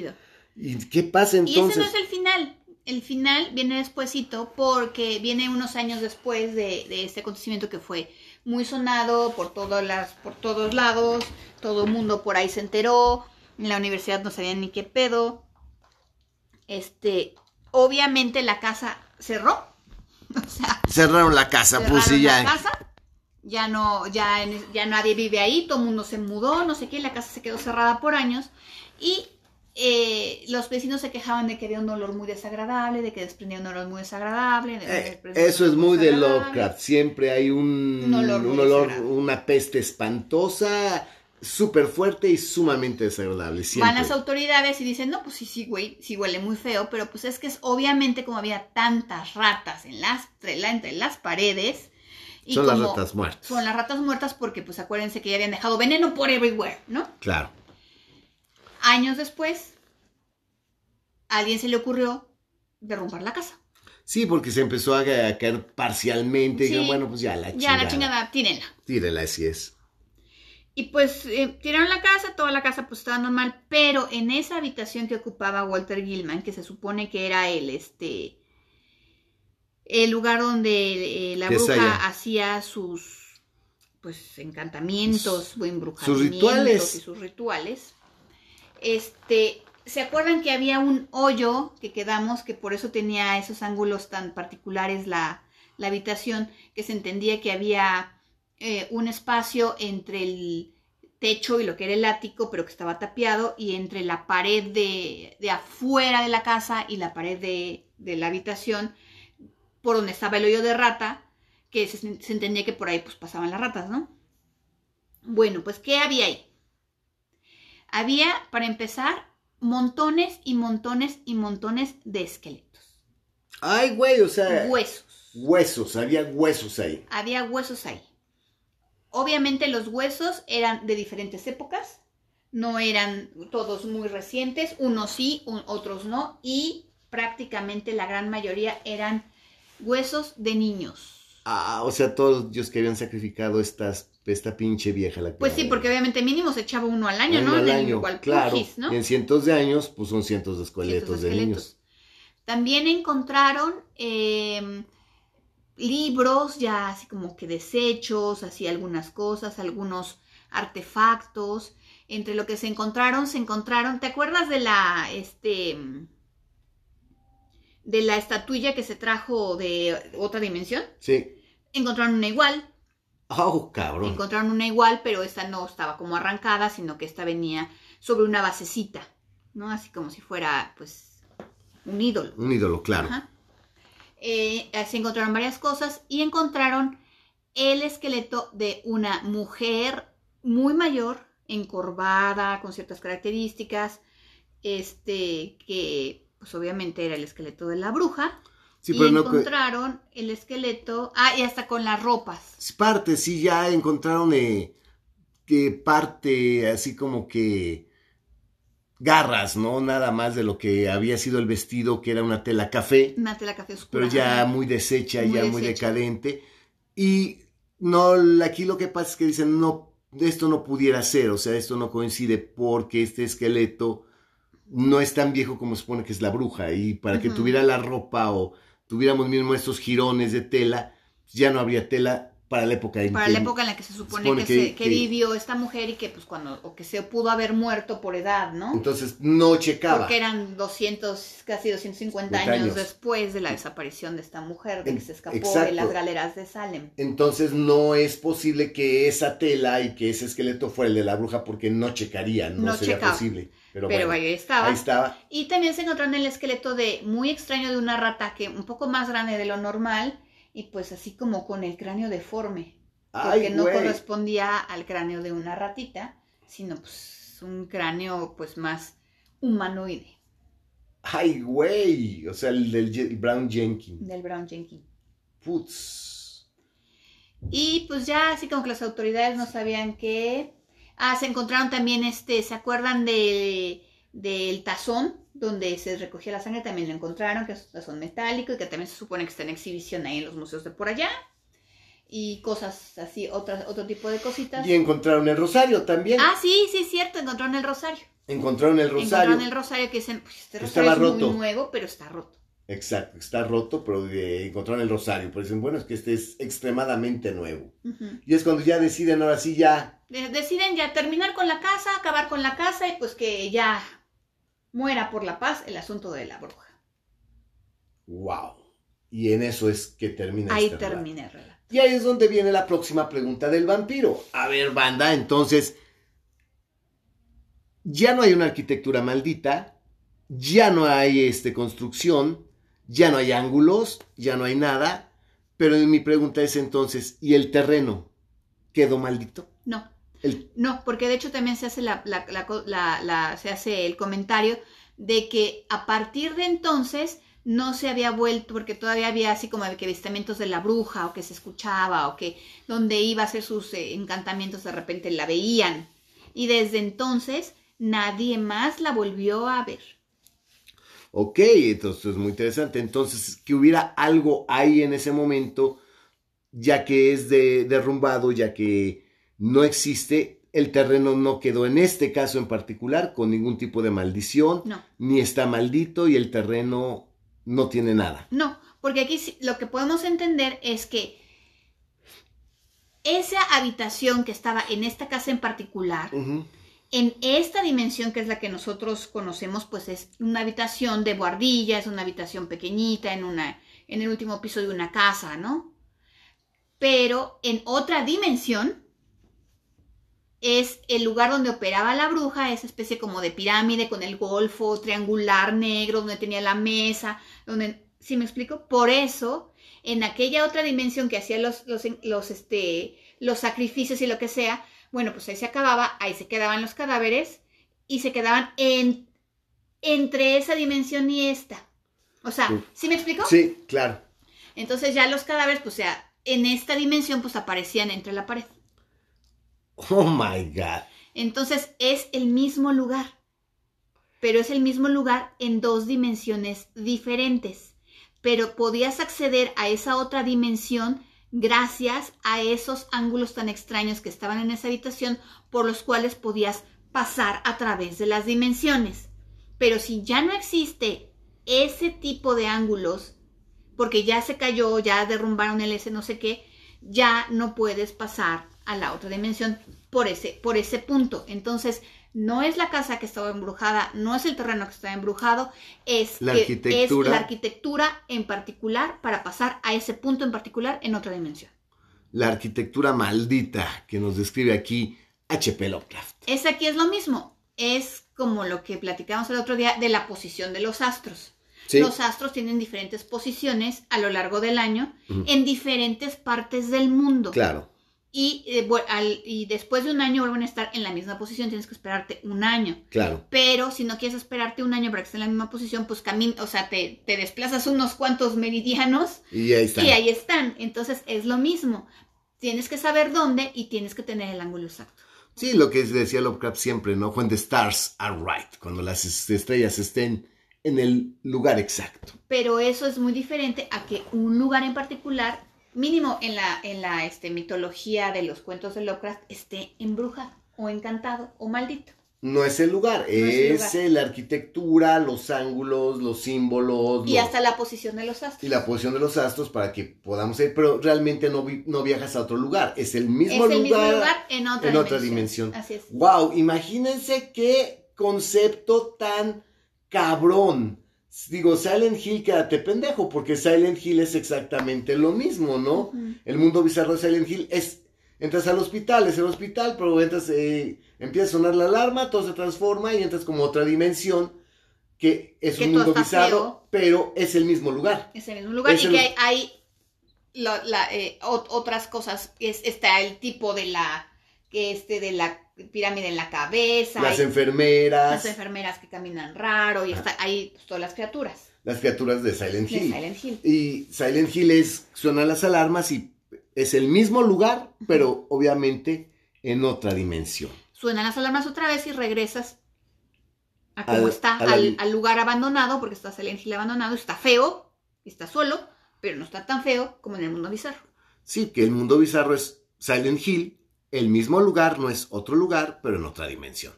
¿Y qué pasa entonces? Y ese no es el final. El final viene despuesito porque viene unos años después de, de este acontecimiento que fue muy sonado por, todas las, por todos lados, todo el mundo por ahí se enteró, en la universidad no sabían ni qué pedo. Este, obviamente la casa cerró. (laughs) O sea, cerraron la casa, pues sí, ya. La casa, ya no, ya, ya nadie vive ahí, todo el mundo se mudó, no sé qué, la casa se quedó cerrada por años. Y eh, los vecinos se quejaban de que había un olor muy desagradable, de que desprendía un olor muy desagradable. Eh, eso es muy de Lovecraft, siempre hay un, olor, una peste espantosa, súper fuerte y sumamente desagradable. Van las autoridades y dicen, no, pues sí, sí, güey, sí huele muy feo, pero pues es que es obviamente como había tantas ratas en las, entre las paredes. Y son las ratas muertas. Son las ratas muertas porque pues acuérdense que ya habían dejado veneno por everywhere, ¿no? Claro años después, a alguien se le ocurrió derrumbar la casa. Sí, porque se empezó a caer parcialmente. Y bueno, pues ya la chingada. Ya la chingada, tírenla. Tírenla, así es. Y pues eh, tiraron la casa, toda la casa pues estaba normal, pero en esa habitación que ocupaba Walter Gilman, que se supone que era el, este, el lugar donde eh, la bruja hacía sus, pues, encantamientos, o embrujamientos sus rituales. y sus rituales, este, ¿se acuerdan que había un hoyo que quedamos, que por eso tenía esos ángulos tan particulares la, habitación, que se entendía que había eh, un espacio entre el techo y lo que era el ático, pero que estaba tapiado, y entre la pared de, afuera de la casa y la pared de, la habitación, por donde estaba el hoyo de rata, que se, se entendía que por ahí pues pasaban las ratas, ¿no? Bueno, pues ¿qué había ahí? Había, para empezar, montones y montones y montones de esqueletos. Ay, güey, o sea. Huesos. Huesos, había huesos ahí. Había huesos ahí. Obviamente los huesos eran de diferentes épocas, no eran todos muy recientes, unos sí, otros no, y prácticamente la gran mayoría eran huesos de niños. Ah, o sea, todos los que habían sacrificado estas, esta pinche vieja. La pues sí, porque obviamente mínimo se echaba uno al año, ¿no? Al año, claro. Y en cientos de años, pues son cientos de esqueletos, de, niños. También encontraron em, libros ya así como que desechos, así algunas cosas, algunos artefactos. Entre lo que se encontraron, se encontraron, ¿te acuerdas de la, este, de la estatuilla que se trajo de otra dimensión? Sí. Encontraron una igual. Oh, cabrón. Encontraron una igual, pero esta no estaba como arrancada, sino que esta venía sobre una basecita, ¿no? Así como si fuera, pues, un ídolo. Un ídolo, claro. Eh, se encontraron varias cosas y encontraron el esqueleto de una mujer muy mayor, encorvada, con ciertas características, este, que pues obviamente era el esqueleto de la bruja y encontraron el esqueleto, ah, y hasta con las ropas. Parte, sí, ya encontraron eh, que parte así como que garras, ¿no? Nada más de lo que había sido el vestido, que era una tela café. Una tela café oscura. Pero ya muy deshecha, ya muy decadente. Y no, aquí lo que pasa es que dicen, no, esto no pudiera ser, o sea, esto no coincide porque este esqueleto no es tan viejo como se supone que es la bruja y para que tuviera la ropa o tuviéramos mismo estos jirones de tela, ya no habría tela para la época en para la época en la que se supone, que, vivió esta mujer y que pues cuando o que se pudo haber muerto por edad, ¿no? Entonces no checaba. Porque eran 200, casi 250 años, después de la desaparición de esta mujer, de que se escapó de las galeras de Salem. Entonces no es posible que esa tela y que ese esqueleto fuera el de la bruja porque no checaría, no, sería posible. Pero, ahí, estaba. ahí estaba. Y también se encontraron el esqueleto de muy extraño de una rata que un poco más grande de lo normal y pues así como con el cráneo deforme. porque Ay, no correspondía al cráneo de una ratita, sino pues un cráneo pues más humanoide Ay, güey. O sea, el del Je- Brown Jenkins. del Brown Jenkins. Putz. Y pues ya así como que las autoridades no sabían qué. Ah, se encontraron también este, ¿se acuerdan de, del tazón donde se recogía la sangre? También lo encontraron, que es un tazón metálico y que también se supone que está en exhibición ahí en los museos de por allá. Y cosas así, otras, otro tipo de cositas. Y encontraron el rosario también. Ah, sí, sí, es cierto, encontraron el rosario. Encontraron el rosario. Encontraron el rosario que dicen, pues este rosario Estaba es roto. muy nuevo, pero está roto. Exacto, está roto, pero eh, encontraron el rosario. Pero dicen, bueno, es que este es extremadamente nuevo. Y es cuando ya deciden, ahora sí ya. De- Deciden ya terminar con la casa, acabar con la casa y pues que ya muera por la paz el asunto de la bruja. ¡Wow! Y en eso es que termina Ahí este termina el relato. Y ahí es donde viene la próxima pregunta del vampiro. A ver, banda, entonces. Ya no hay una arquitectura maldita, ya no hay este, construcción, ya no hay ángulos, ya no hay nada. Pero mi pregunta es entonces, ¿y el terreno quedó maldito? No, El- no, porque de hecho también se hace la, la- la co- la- la- se hace el comentario de que a partir de entonces no se había vuelto, porque todavía había así como que avistamientos de la bruja, o que se escuchaba, o que donde iba a hacer sus eh, encantamientos de repente la veían. Y desde entonces nadie más la volvió a ver. Ok, entonces es muy interesante. Entonces, que hubiera algo ahí en ese momento, ya que es de, derrumbado, ya que no existe, el terreno no quedó en este caso en particular con ningún tipo de maldición, No. ni está maldito y el terreno no tiene nada. No, porque aquí lo que podemos entender es que esa habitación que estaba en esta casa en particular, en esta dimensión que es la que nosotros conocemos, pues es una habitación de guardilla, es una habitación pequeñita en una en el último piso de una casa, ¿no? Pero en otra dimensión es el lugar donde operaba la bruja, esa especie como de pirámide con el golfo triangular negro donde tenía la mesa, donde ¿sí me explico? Por eso en aquella otra dimensión que hacía los los los este los sacrificios y lo que sea, bueno, pues ahí se acababa, ahí se quedaban los cadáveres y se quedaban en, entre esa dimensión y esta. O sea, Sí. ¿sí me explico? Sí, claro. Entonces ya los cadáveres, pues o sea, en esta dimensión, pues aparecían entre la pared. Oh my God. Entonces es el mismo lugar, pero es el mismo lugar en dos dimensiones diferentes. Pero podías acceder a esa otra dimensión gracias a esos ángulos tan extraños que estaban en esa habitación por los cuales podías pasar a través de las dimensiones. Pero si ya no existe ese tipo de ángulos, porque ya se cayó, ya derrumbaron el ese no sé qué, ya no puedes pasar a la otra dimensión por ese, por ese punto. Entonces, no es la casa que estaba embrujada, no es el terreno que está embrujado, es, La que arquitectura. es la arquitectura en particular para pasar a ese punto en particular en otra dimensión. La arquitectura maldita que nos describe aquí H.P. Lovecraft. Es aquí es lo mismo, es como lo que platicamos el otro día de la posición de los astros. Sí. Los astros tienen diferentes posiciones a lo largo del año en diferentes partes del mundo. Claro. Y, eh, al- y después de un año vuelven a estar en la misma posición, tienes que esperarte un año. Claro. Pero si no quieres esperarte un año para que esté en la misma posición, pues camina, o sea, te, te desplazas unos cuantos meridianos Y ahí está. y ahí están. Entonces es lo mismo. Tienes que saber dónde y tienes que tener el ángulo exacto. Sí, lo que decía Lovecraft siempre, ¿no? When the stars are right, cuando las est- estrellas estén en el lugar exacto. Pero eso es muy diferente a que un lugar en particular, mínimo en la, en la este, mitología de los cuentos de Lovecraft, esté embrujado o encantado o maldito. No es el lugar, es el lugar. la arquitectura, los ángulos, los símbolos Y los- hasta la posición de los astros. y la posición de los astros para que podamos ir, pero realmente no, vi- no viajas a otro lugar, es el mismo, es el lugar, mismo lugar en otra, en dimensión. otra dimensión. Así es. Wow, imagínense qué concepto tan cabrón. Digo, Silent Hill, quédate pendejo, porque Silent Hill es exactamente lo mismo, ¿no? El mundo bizarro de Silent Hill es, entras al hospital, es el hospital, pero entras, eh, empieza a sonar la alarma, todo se transforma y entras como otra dimensión, que es Que un mundo bizarro, feo. pero es el mismo lugar. Es el mismo lugar Es y el- que hay, hay la- la, eh, ot- otras cosas. Es, está el tipo de la, este, de la pirámide en la cabeza. Las enfermeras, las enfermeras que caminan raro y está ahí pues, todas las criaturas las criaturas de Silent de Hill. Silent Hill. Y Silent Hill es, suenan las alarmas y es el mismo lugar, pero obviamente en otra dimensión. Suenan las alarmas otra vez y regresas a como Al- está, al, al lugar abandonado, porque está Silent Hill abandonado, está feo, está solo, pero no está tan feo como en el mundo bizarro. Sí, que el mundo bizarro es Silent Hill, el mismo lugar, no es otro lugar, pero en otra dimensión.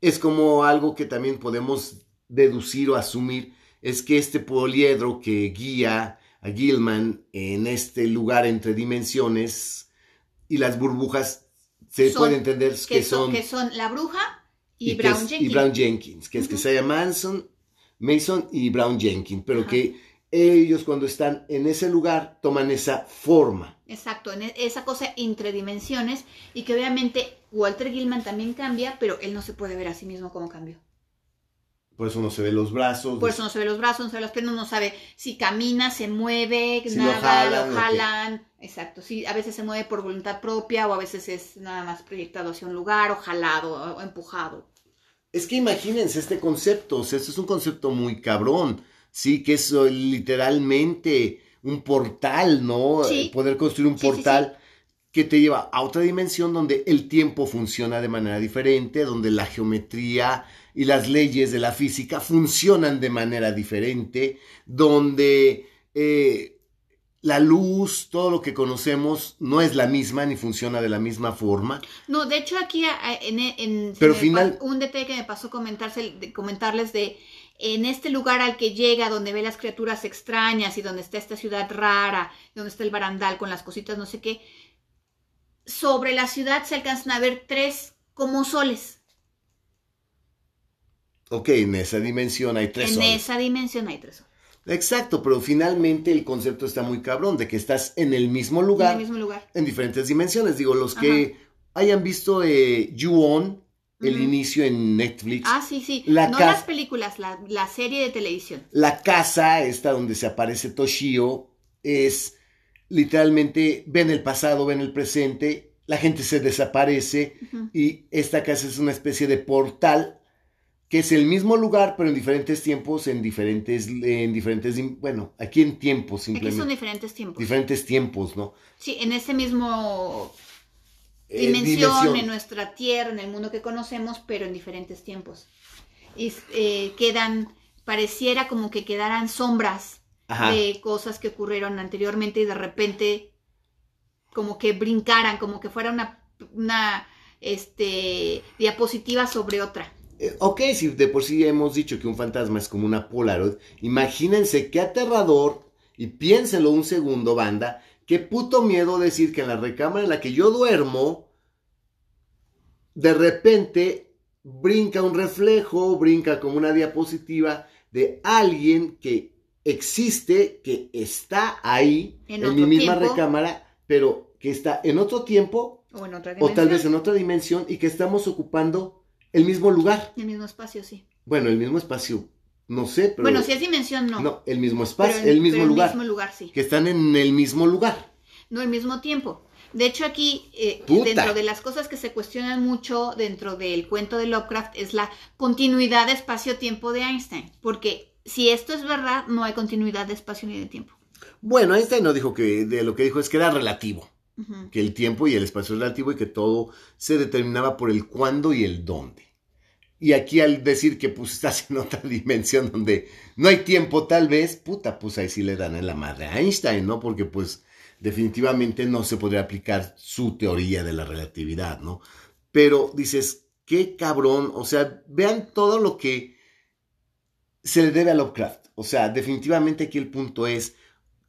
Es como algo que también podemos deducir o asumir, es que este poliedro que guía a Gilman en este lugar entre dimensiones y las burbujas, se Son- puede entender Que, que son, son... que son la bruja y, Brown Jenkins. y Brown Jenkins, que es que se llama Manson, Mason y Brown Jenkins, pero que ellos cuando están en ese lugar toman esa forma. Exacto, en e- esa cosa entre dimensiones y que obviamente Walter Gilman también cambia, pero él no se puede ver a sí mismo como cambió. Por eso no se ve los brazos. Por eso no se ve los brazos, no se ve las piernas, no sabe si camina, se mueve, Si lo nada, jalan, lo jalan. Exacto, sí, a veces se mueve por voluntad propia o a veces es nada más proyectado hacia un lugar o jalado o empujado. Es que imagínense este concepto, o sea, esto es un concepto muy cabrón, sí, que es eh, literalmente un portal, ¿no? Sí. Eh, Poder construir un Sí, sí, portal que te lleva a otra dimensión donde el tiempo funciona de manera diferente, donde la geometría y las leyes de la física funcionan de manera diferente, donde eh, la luz, todo lo que conocemos, no es la misma ni funciona de la misma forma. No, de hecho aquí en, Pero final- un detalle que me pasó comentarse, comentarles de en este lugar al que llega, donde ve las criaturas extrañas y donde está esta ciudad rara, donde está el barandal con las cositas, no sé qué, sobre la ciudad se alcanzan a ver tres como soles. Ok, en esa dimensión hay tres en soles. esa dimensión hay tres soles. Exacto, pero finalmente el concepto está muy cabrón de que estás en el mismo En lugar, el mismo lugar. en diferentes dimensiones. Digo, los que hayan visto eh, el inicio en Netflix, Ah, sí, sí. La no las películas, la, la serie de televisión. la casa, esta donde se aparece Toshio, es literalmente, ven el pasado, ven el presente, la gente se desaparece y esta casa es una especie de portal que es el mismo lugar, pero en diferentes tiempos, en diferentes, en diferentes, bueno, aquí en tiempos Aquí simplemente. son diferentes tiempos. diferentes tiempos, ¿no? Sí, en ese mismo Eh, dimensión, en nuestra tierra, en el mundo que conocemos, pero en diferentes tiempos. Y eh, quedan, pareciera como que quedaran sombras Ajá. de cosas que ocurrieron anteriormente y de repente como que brincaran, como que fuera una, una este, diapositiva sobre otra. Eh, ok, si de por sí hemos dicho que un fantasma es como una Polaroid, imagínense qué aterrador, y piénsenlo un segundo, banda, qué puto miedo decir que en la recámara en la que yo duermo, de repente brinca un reflejo, brinca como una diapositiva de alguien que existe, que está ahí, En en, mi misma tiempo. recámara, pero que está en otro tiempo O en otra o tal vez en otra dimensión y que estamos ocupando el mismo lugar. El mismo espacio, sí. Bueno, el mismo espacio, no sé, pero... bueno, si es dimensión, no. No, el mismo espacio, el mismo lugar. El mismo lugar, sí. Que están en el mismo lugar. No al mismo tiempo. De hecho, aquí, eh, dentro de las cosas que se cuestionan mucho dentro del cuento de Lovecraft, es la continuidad de espacio-tiempo de Einstein. Porque si esto es verdad, no hay continuidad de espacio ni de tiempo. Bueno, Einstein no dijo que, de lo que dijo es que era relativo, que el tiempo y el espacio es relativo y que todo se determinaba por el cuándo y el dónde. Y aquí al decir que pues estás (laughs) en otra dimensión donde no hay tiempo tal vez, puta, pues ahí sí le dan en la madre a Einstein, ¿no? Porque pues definitivamente no se podría aplicar su teoría de la relatividad, ¿no? Pero dices, qué cabrón, o sea, vean todo lo que se le debe a Lovecraft. O sea, definitivamente aquí el punto es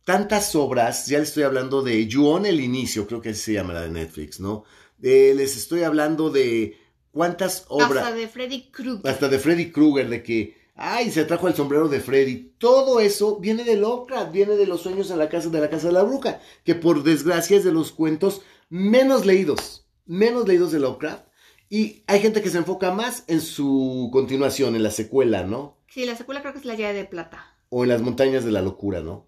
tantas obras, ya les estoy hablando de Ju-On el inicio, creo que así se llama la de Netflix, ¿no? Eh, les estoy hablando de cuántas obras, Hasta de Freddy Krueger. hasta de Freddy Krueger, de que, ay, se trajo el sombrero de Freddy. Todo eso viene de Lovecraft, viene de los sueños en la casa de la casa de la bruja, que por desgracia es de los cuentos menos leídos, menos leídos de Lovecraft. Y hay gente que se enfoca más en su continuación, en la secuela, ¿no? Sí, la secuela creo que es la llave de plata. O en las montañas de la locura, ¿no?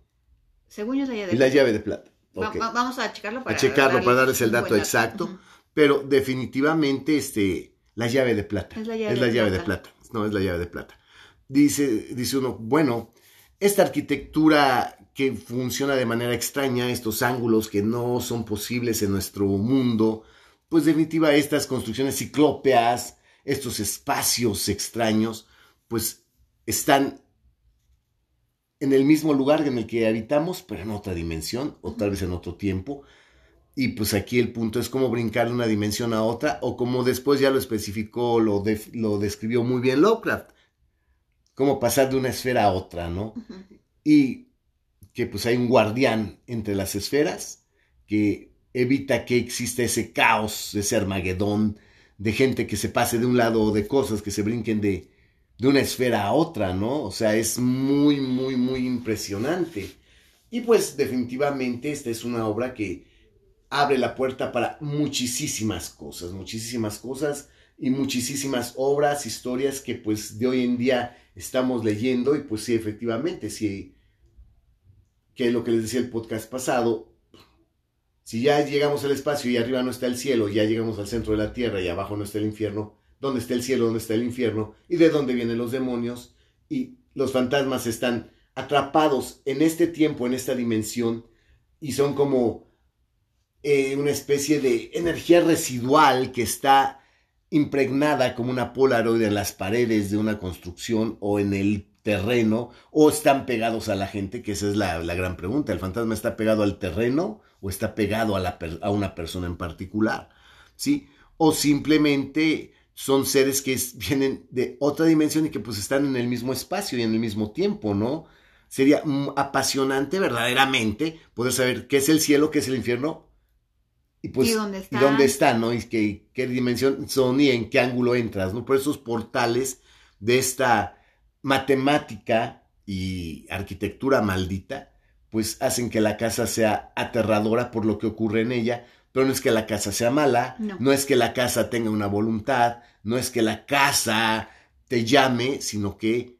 Según yo es la llave de Y la plata. llave de plata. Va- va- vamos a checarlo para a checarlo para darles el dato exacto, pero definitivamente este, la llave de plata. Es la llave de llave de plata. plata. No, es la llave de plata. Dice, dice uno, bueno, esta arquitectura que funciona de manera extraña, estos ángulos que no son posibles en nuestro mundo, pues definitiva estas construcciones ciclópeas, estos espacios extraños, pues están en el mismo lugar en el que habitamos, pero en otra dimensión, o tal vez en otro tiempo. Y pues aquí el punto es cómo brincar de una dimensión a otra, o como después ya lo especificó, lo, de- lo describió muy bien Lovecraft, cómo pasar de una esfera a otra, ¿no? Y que pues hay un guardián entre las esferas que evita que exista ese caos, ese armagedón de gente que se pase de un lado o de cosas que se brinquen de, de una esfera a otra, ¿no? O sea, es muy, muy, muy impresionante. Y pues definitivamente esta es una obra que abre la puerta para muchísimas cosas, muchísimas cosas y muchísimas obras, historias que pues de hoy en día estamos leyendo y pues sí, efectivamente, sí, que lo que les decía el podcast pasado, si ya llegamos al espacio y arriba no está el cielo, ya llegamos al centro de la tierra y abajo no está el infierno, ¿dónde está el cielo? ¿Dónde está el infierno? ¿Y de dónde vienen los demonios? Y los fantasmas están atrapados en este tiempo, en esta dimensión, y son como eh, una especie de energía residual que está impregnada como una polaroid en las paredes de una construcción o en el terreno o están pegados a la gente, que esa es la, la gran pregunta. ¿El fantasma está pegado al terreno o está pegado a, la a una persona en particular? ¿Sí? O simplemente son seres que vienen de otra dimensión y que pues están en el mismo espacio y en el mismo tiempo, ¿no? Sería apasionante verdaderamente poder saber qué es el cielo, qué es el infierno y pues ¿Y dónde y están? dónde están, ¿no? Y qué, qué dimensión son y en qué ángulo entras, ¿no? Por esos portales de esta matemática y arquitectura maldita, pues hacen que la casa sea aterradora por lo que ocurre en ella, pero no es que la casa sea mala, No. es que la casa tenga una voluntad, no es que la casa te llame, sino que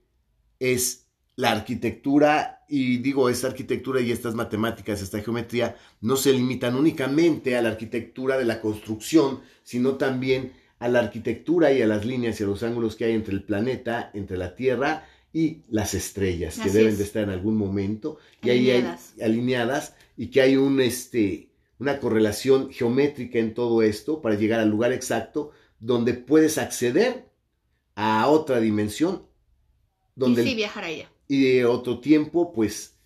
es la arquitectura, y digo, esta arquitectura y estas matemáticas, esta geometría, no se limitan únicamente a la arquitectura de la construcción, sino también a la arquitectura y a las líneas y a los ángulos que hay entre el planeta, entre la Tierra y las estrellas, que deben es. de estar en algún momento y ahí hay Alineadas. alineadas y que hay un este una correlación geométrica en todo esto para llegar al lugar exacto donde puedes acceder a otra dimensión donde y sí viajar a ella. Y de otro tiempo, pues,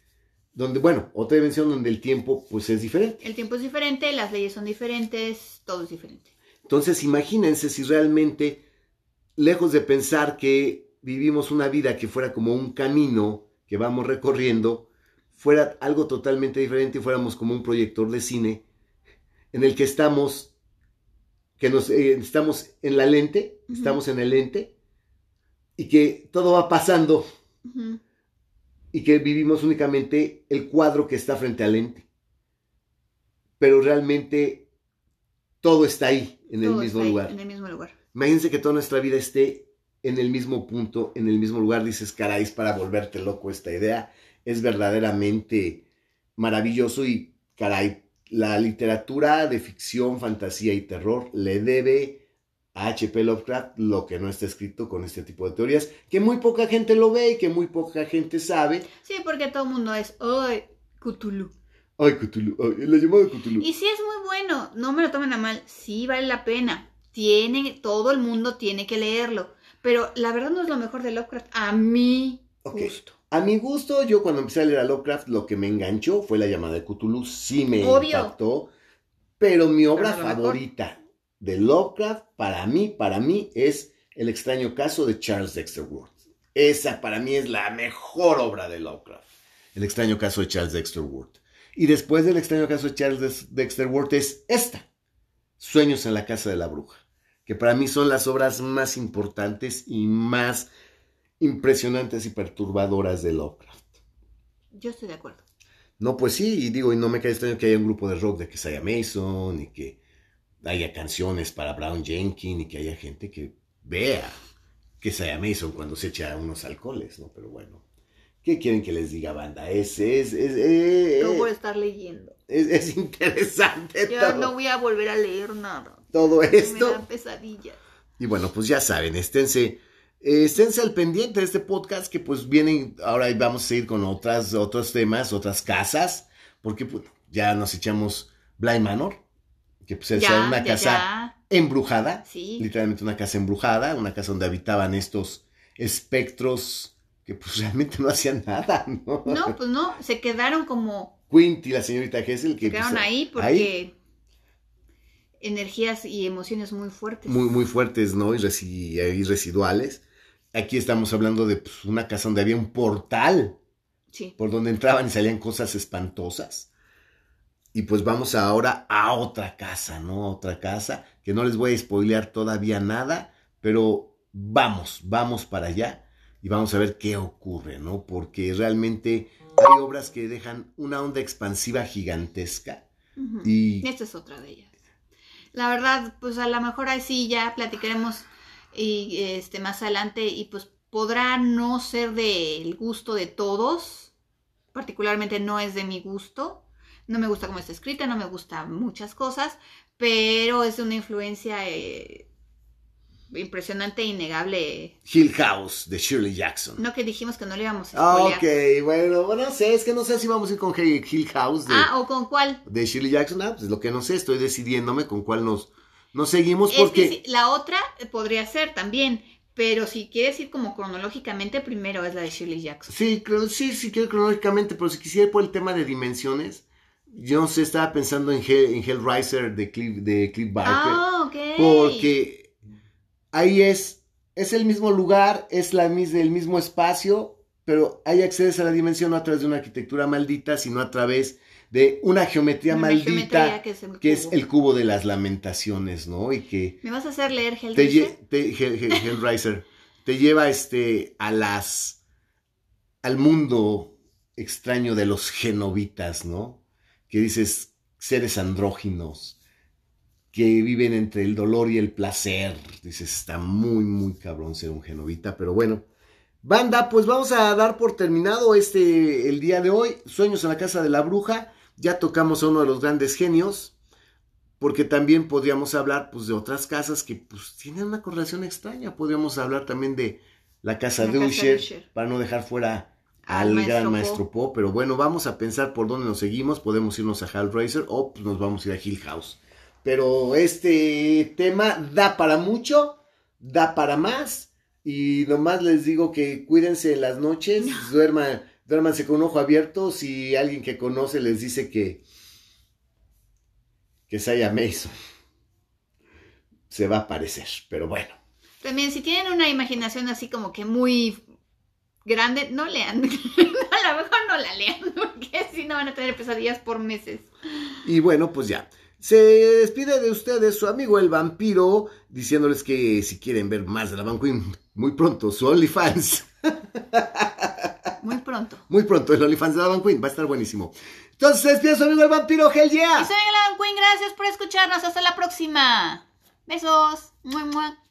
donde, bueno, otra dimensión donde el tiempo, pues, es diferente. El tiempo es diferente, las leyes son diferentes, todo es diferente. Entonces, imagínense si realmente, lejos de pensar que vivimos una vida que fuera como un camino que vamos recorriendo, fuera algo totalmente diferente y fuéramos como un proyector de cine en el que estamos, que nos, eh, estamos en la lente, estamos en el lente, y que todo va pasando. Y que vivimos únicamente el cuadro que está frente al lente. Pero realmente todo está ahí, en el mismo está ahí, lugar. En el mismo lugar. Imagínense que toda nuestra vida esté en el mismo punto, en el mismo lugar. Dices, caray, es para volverte loco esta idea. Es verdaderamente maravilloso y, caray, la literatura de ficción, fantasía y terror le debe a H.P. Lovecraft lo que no está escrito con este tipo de teorías, que muy poca gente lo ve y que muy poca gente sabe. Sí, porque todo el mundo es, ¡ay, Cthulhu! Ay, Cthulhu, ay, la llamada Cthulhu. Y sí es muy bueno, no me lo tomen a mal, sí vale la pena. Tiene, todo el mundo tiene que leerlo. Pero la verdad no es lo mejor de Lovecraft, a mi gusto. A mi gusto, yo cuando empecé a leer a Lovecraft, lo que me enganchó fue la llamada de Cthulhu, sí me Obvio. impactó, pero mi obra Pero a lo mejor. De Lovecraft, para mí, para mí, es El extraño caso de Charles Dexter Ward. Esa para mí es la mejor obra de Lovecraft. El extraño caso de Charles Dexter Ward. Y después del extraño caso de Charles Dex- Dexter Ward es esta, Sueños en la casa de la bruja, que para mí son las obras más importantes y más impresionantes y perturbadoras de Lovecraft. Yo estoy de acuerdo. No, pues sí, y digo, y no me cae extraño que haya un grupo de rock de que Mason y que haya canciones para Brown Jenkins y que haya gente que vea que Saya Mason cuando se echa unos alcoholes, ¿no? Pero bueno, ¿qué quieren que les diga, banda? Es, es, es, eh, Todo por eh, estar leyendo. Es, es interesante Ya todo, no voy a volver a leer nada. todo Me esto. dan pesadillas. Y bueno, pues ya saben, esténse, eh, esténse al pendiente de este podcast que pues vienen, ahora vamos a seguir con otras, otros temas, otras casas, porque pues, ya nos echamos Bly Manor, que pues es Ya, una ya, casa ya. embrujada, Sí. literalmente una casa embrujada, una casa donde habitaban estos espectros que pues (laughs) realmente no hacían nada, ¿no? No, pues no, se quedaron como, Quint y la señorita Hessel que se quedaron pues, ahí porque energías y emociones muy fuertes. muy, muy fuertes, ¿no? Y, resi- y residuales. Aquí estamos hablando de pues, una casa donde había un portal Sí. por donde entraban y salían cosas espantosas. Y pues vamos ahora a otra casa, ¿no? Otra casa, que no les voy a spoilear todavía nada, pero vamos, vamos para allá y vamos a ver qué ocurre, ¿no? Porque realmente hay obras que dejan una onda expansiva gigantesca y Esta es otra de ellas. La verdad, pues a lo mejor ahí sí ya platicaremos y este más adelante y pues podrá no ser del gusto de todos, particularmente no es de mi gusto. No me gusta cómo está escrita, no me gusta muchas cosas, pero es una influencia eh, impresionante e innegable. Hill House de Shirley Jackson. No que dijimos que no le íbamos a Ah, ok, bueno, bueno, no sé, es que no sé si vamos a ir con Hill House de, Ah, ¿o con cuál? de Shirley Jackson. Ah, pues es lo que no sé, estoy decidiéndome con cuál nos, nos seguimos Es porque... que la otra podría ser también, pero si quieres ir como cronológicamente, primero es la de Shirley Jackson. Sí, creo, sí, sí quiero cronológicamente, pero si quisiera ir por el tema de dimensiones, yo no sé, estaba pensando en, Hell, en Hellraiser de Cliff, de Cliff Barker, Ah, ok. porque ahí es, es el mismo lugar, es la, el mismo espacio, pero ahí accedes a la dimensión no a través de una arquitectura maldita, sino a través de una geometría Una maldita, geometría que es el que es cubo. el cubo de las lamentaciones, ¿no? Y que ¿Me vas a hacer leer te, Hellraiser? te- Hell- (laughs) Hellraiser te lleva este a las al mundo extraño de los genovitas, ¿no? Que dices seres andróginos que viven entre el dolor y el placer. Dices, está muy muy cabrón ser un genovita, pero bueno. Banda, pues vamos a dar por terminado este el día de hoy, Sueños en la casa de la bruja. Ya tocamos a uno de los grandes genios, porque también podríamos hablar pues de otras casas que pues tienen una correlación extraña. Podríamos hablar también de la casa La de casa de Usher. para no dejar fuera Al maestro gran Po. maestro Po. Pero bueno, vamos a pensar por dónde nos seguimos. Podemos irnos a Hellraiser o pues, nos vamos a ir a Hill House. Pero este tema da para mucho, da para más. Y nomás les digo que cuídense en las noches, duerman, duérmanse con un ojo abierto. Si alguien que conoce les dice que, que Saya Mason se va a aparecer. Pero bueno. También, si tienen una imaginación así como que muy grande, no lean. (laughs) a lo mejor no la lean, (laughs) porque si no van a tener pesadillas por meses. Y bueno, pues ya. Se despide de ustedes su amigo el vampiro, diciéndoles que si quieren ver más de la Van Queen, muy pronto su OnlyFans. Muy pronto. Muy pronto el OnlyFans de la Van Queen, va a estar buenísimo. Entonces se despide su amigo el vampiro, Hell Y yeah. soy Alan Queen, gracias por escucharnos. Hasta la próxima. Besos. Mua, mua.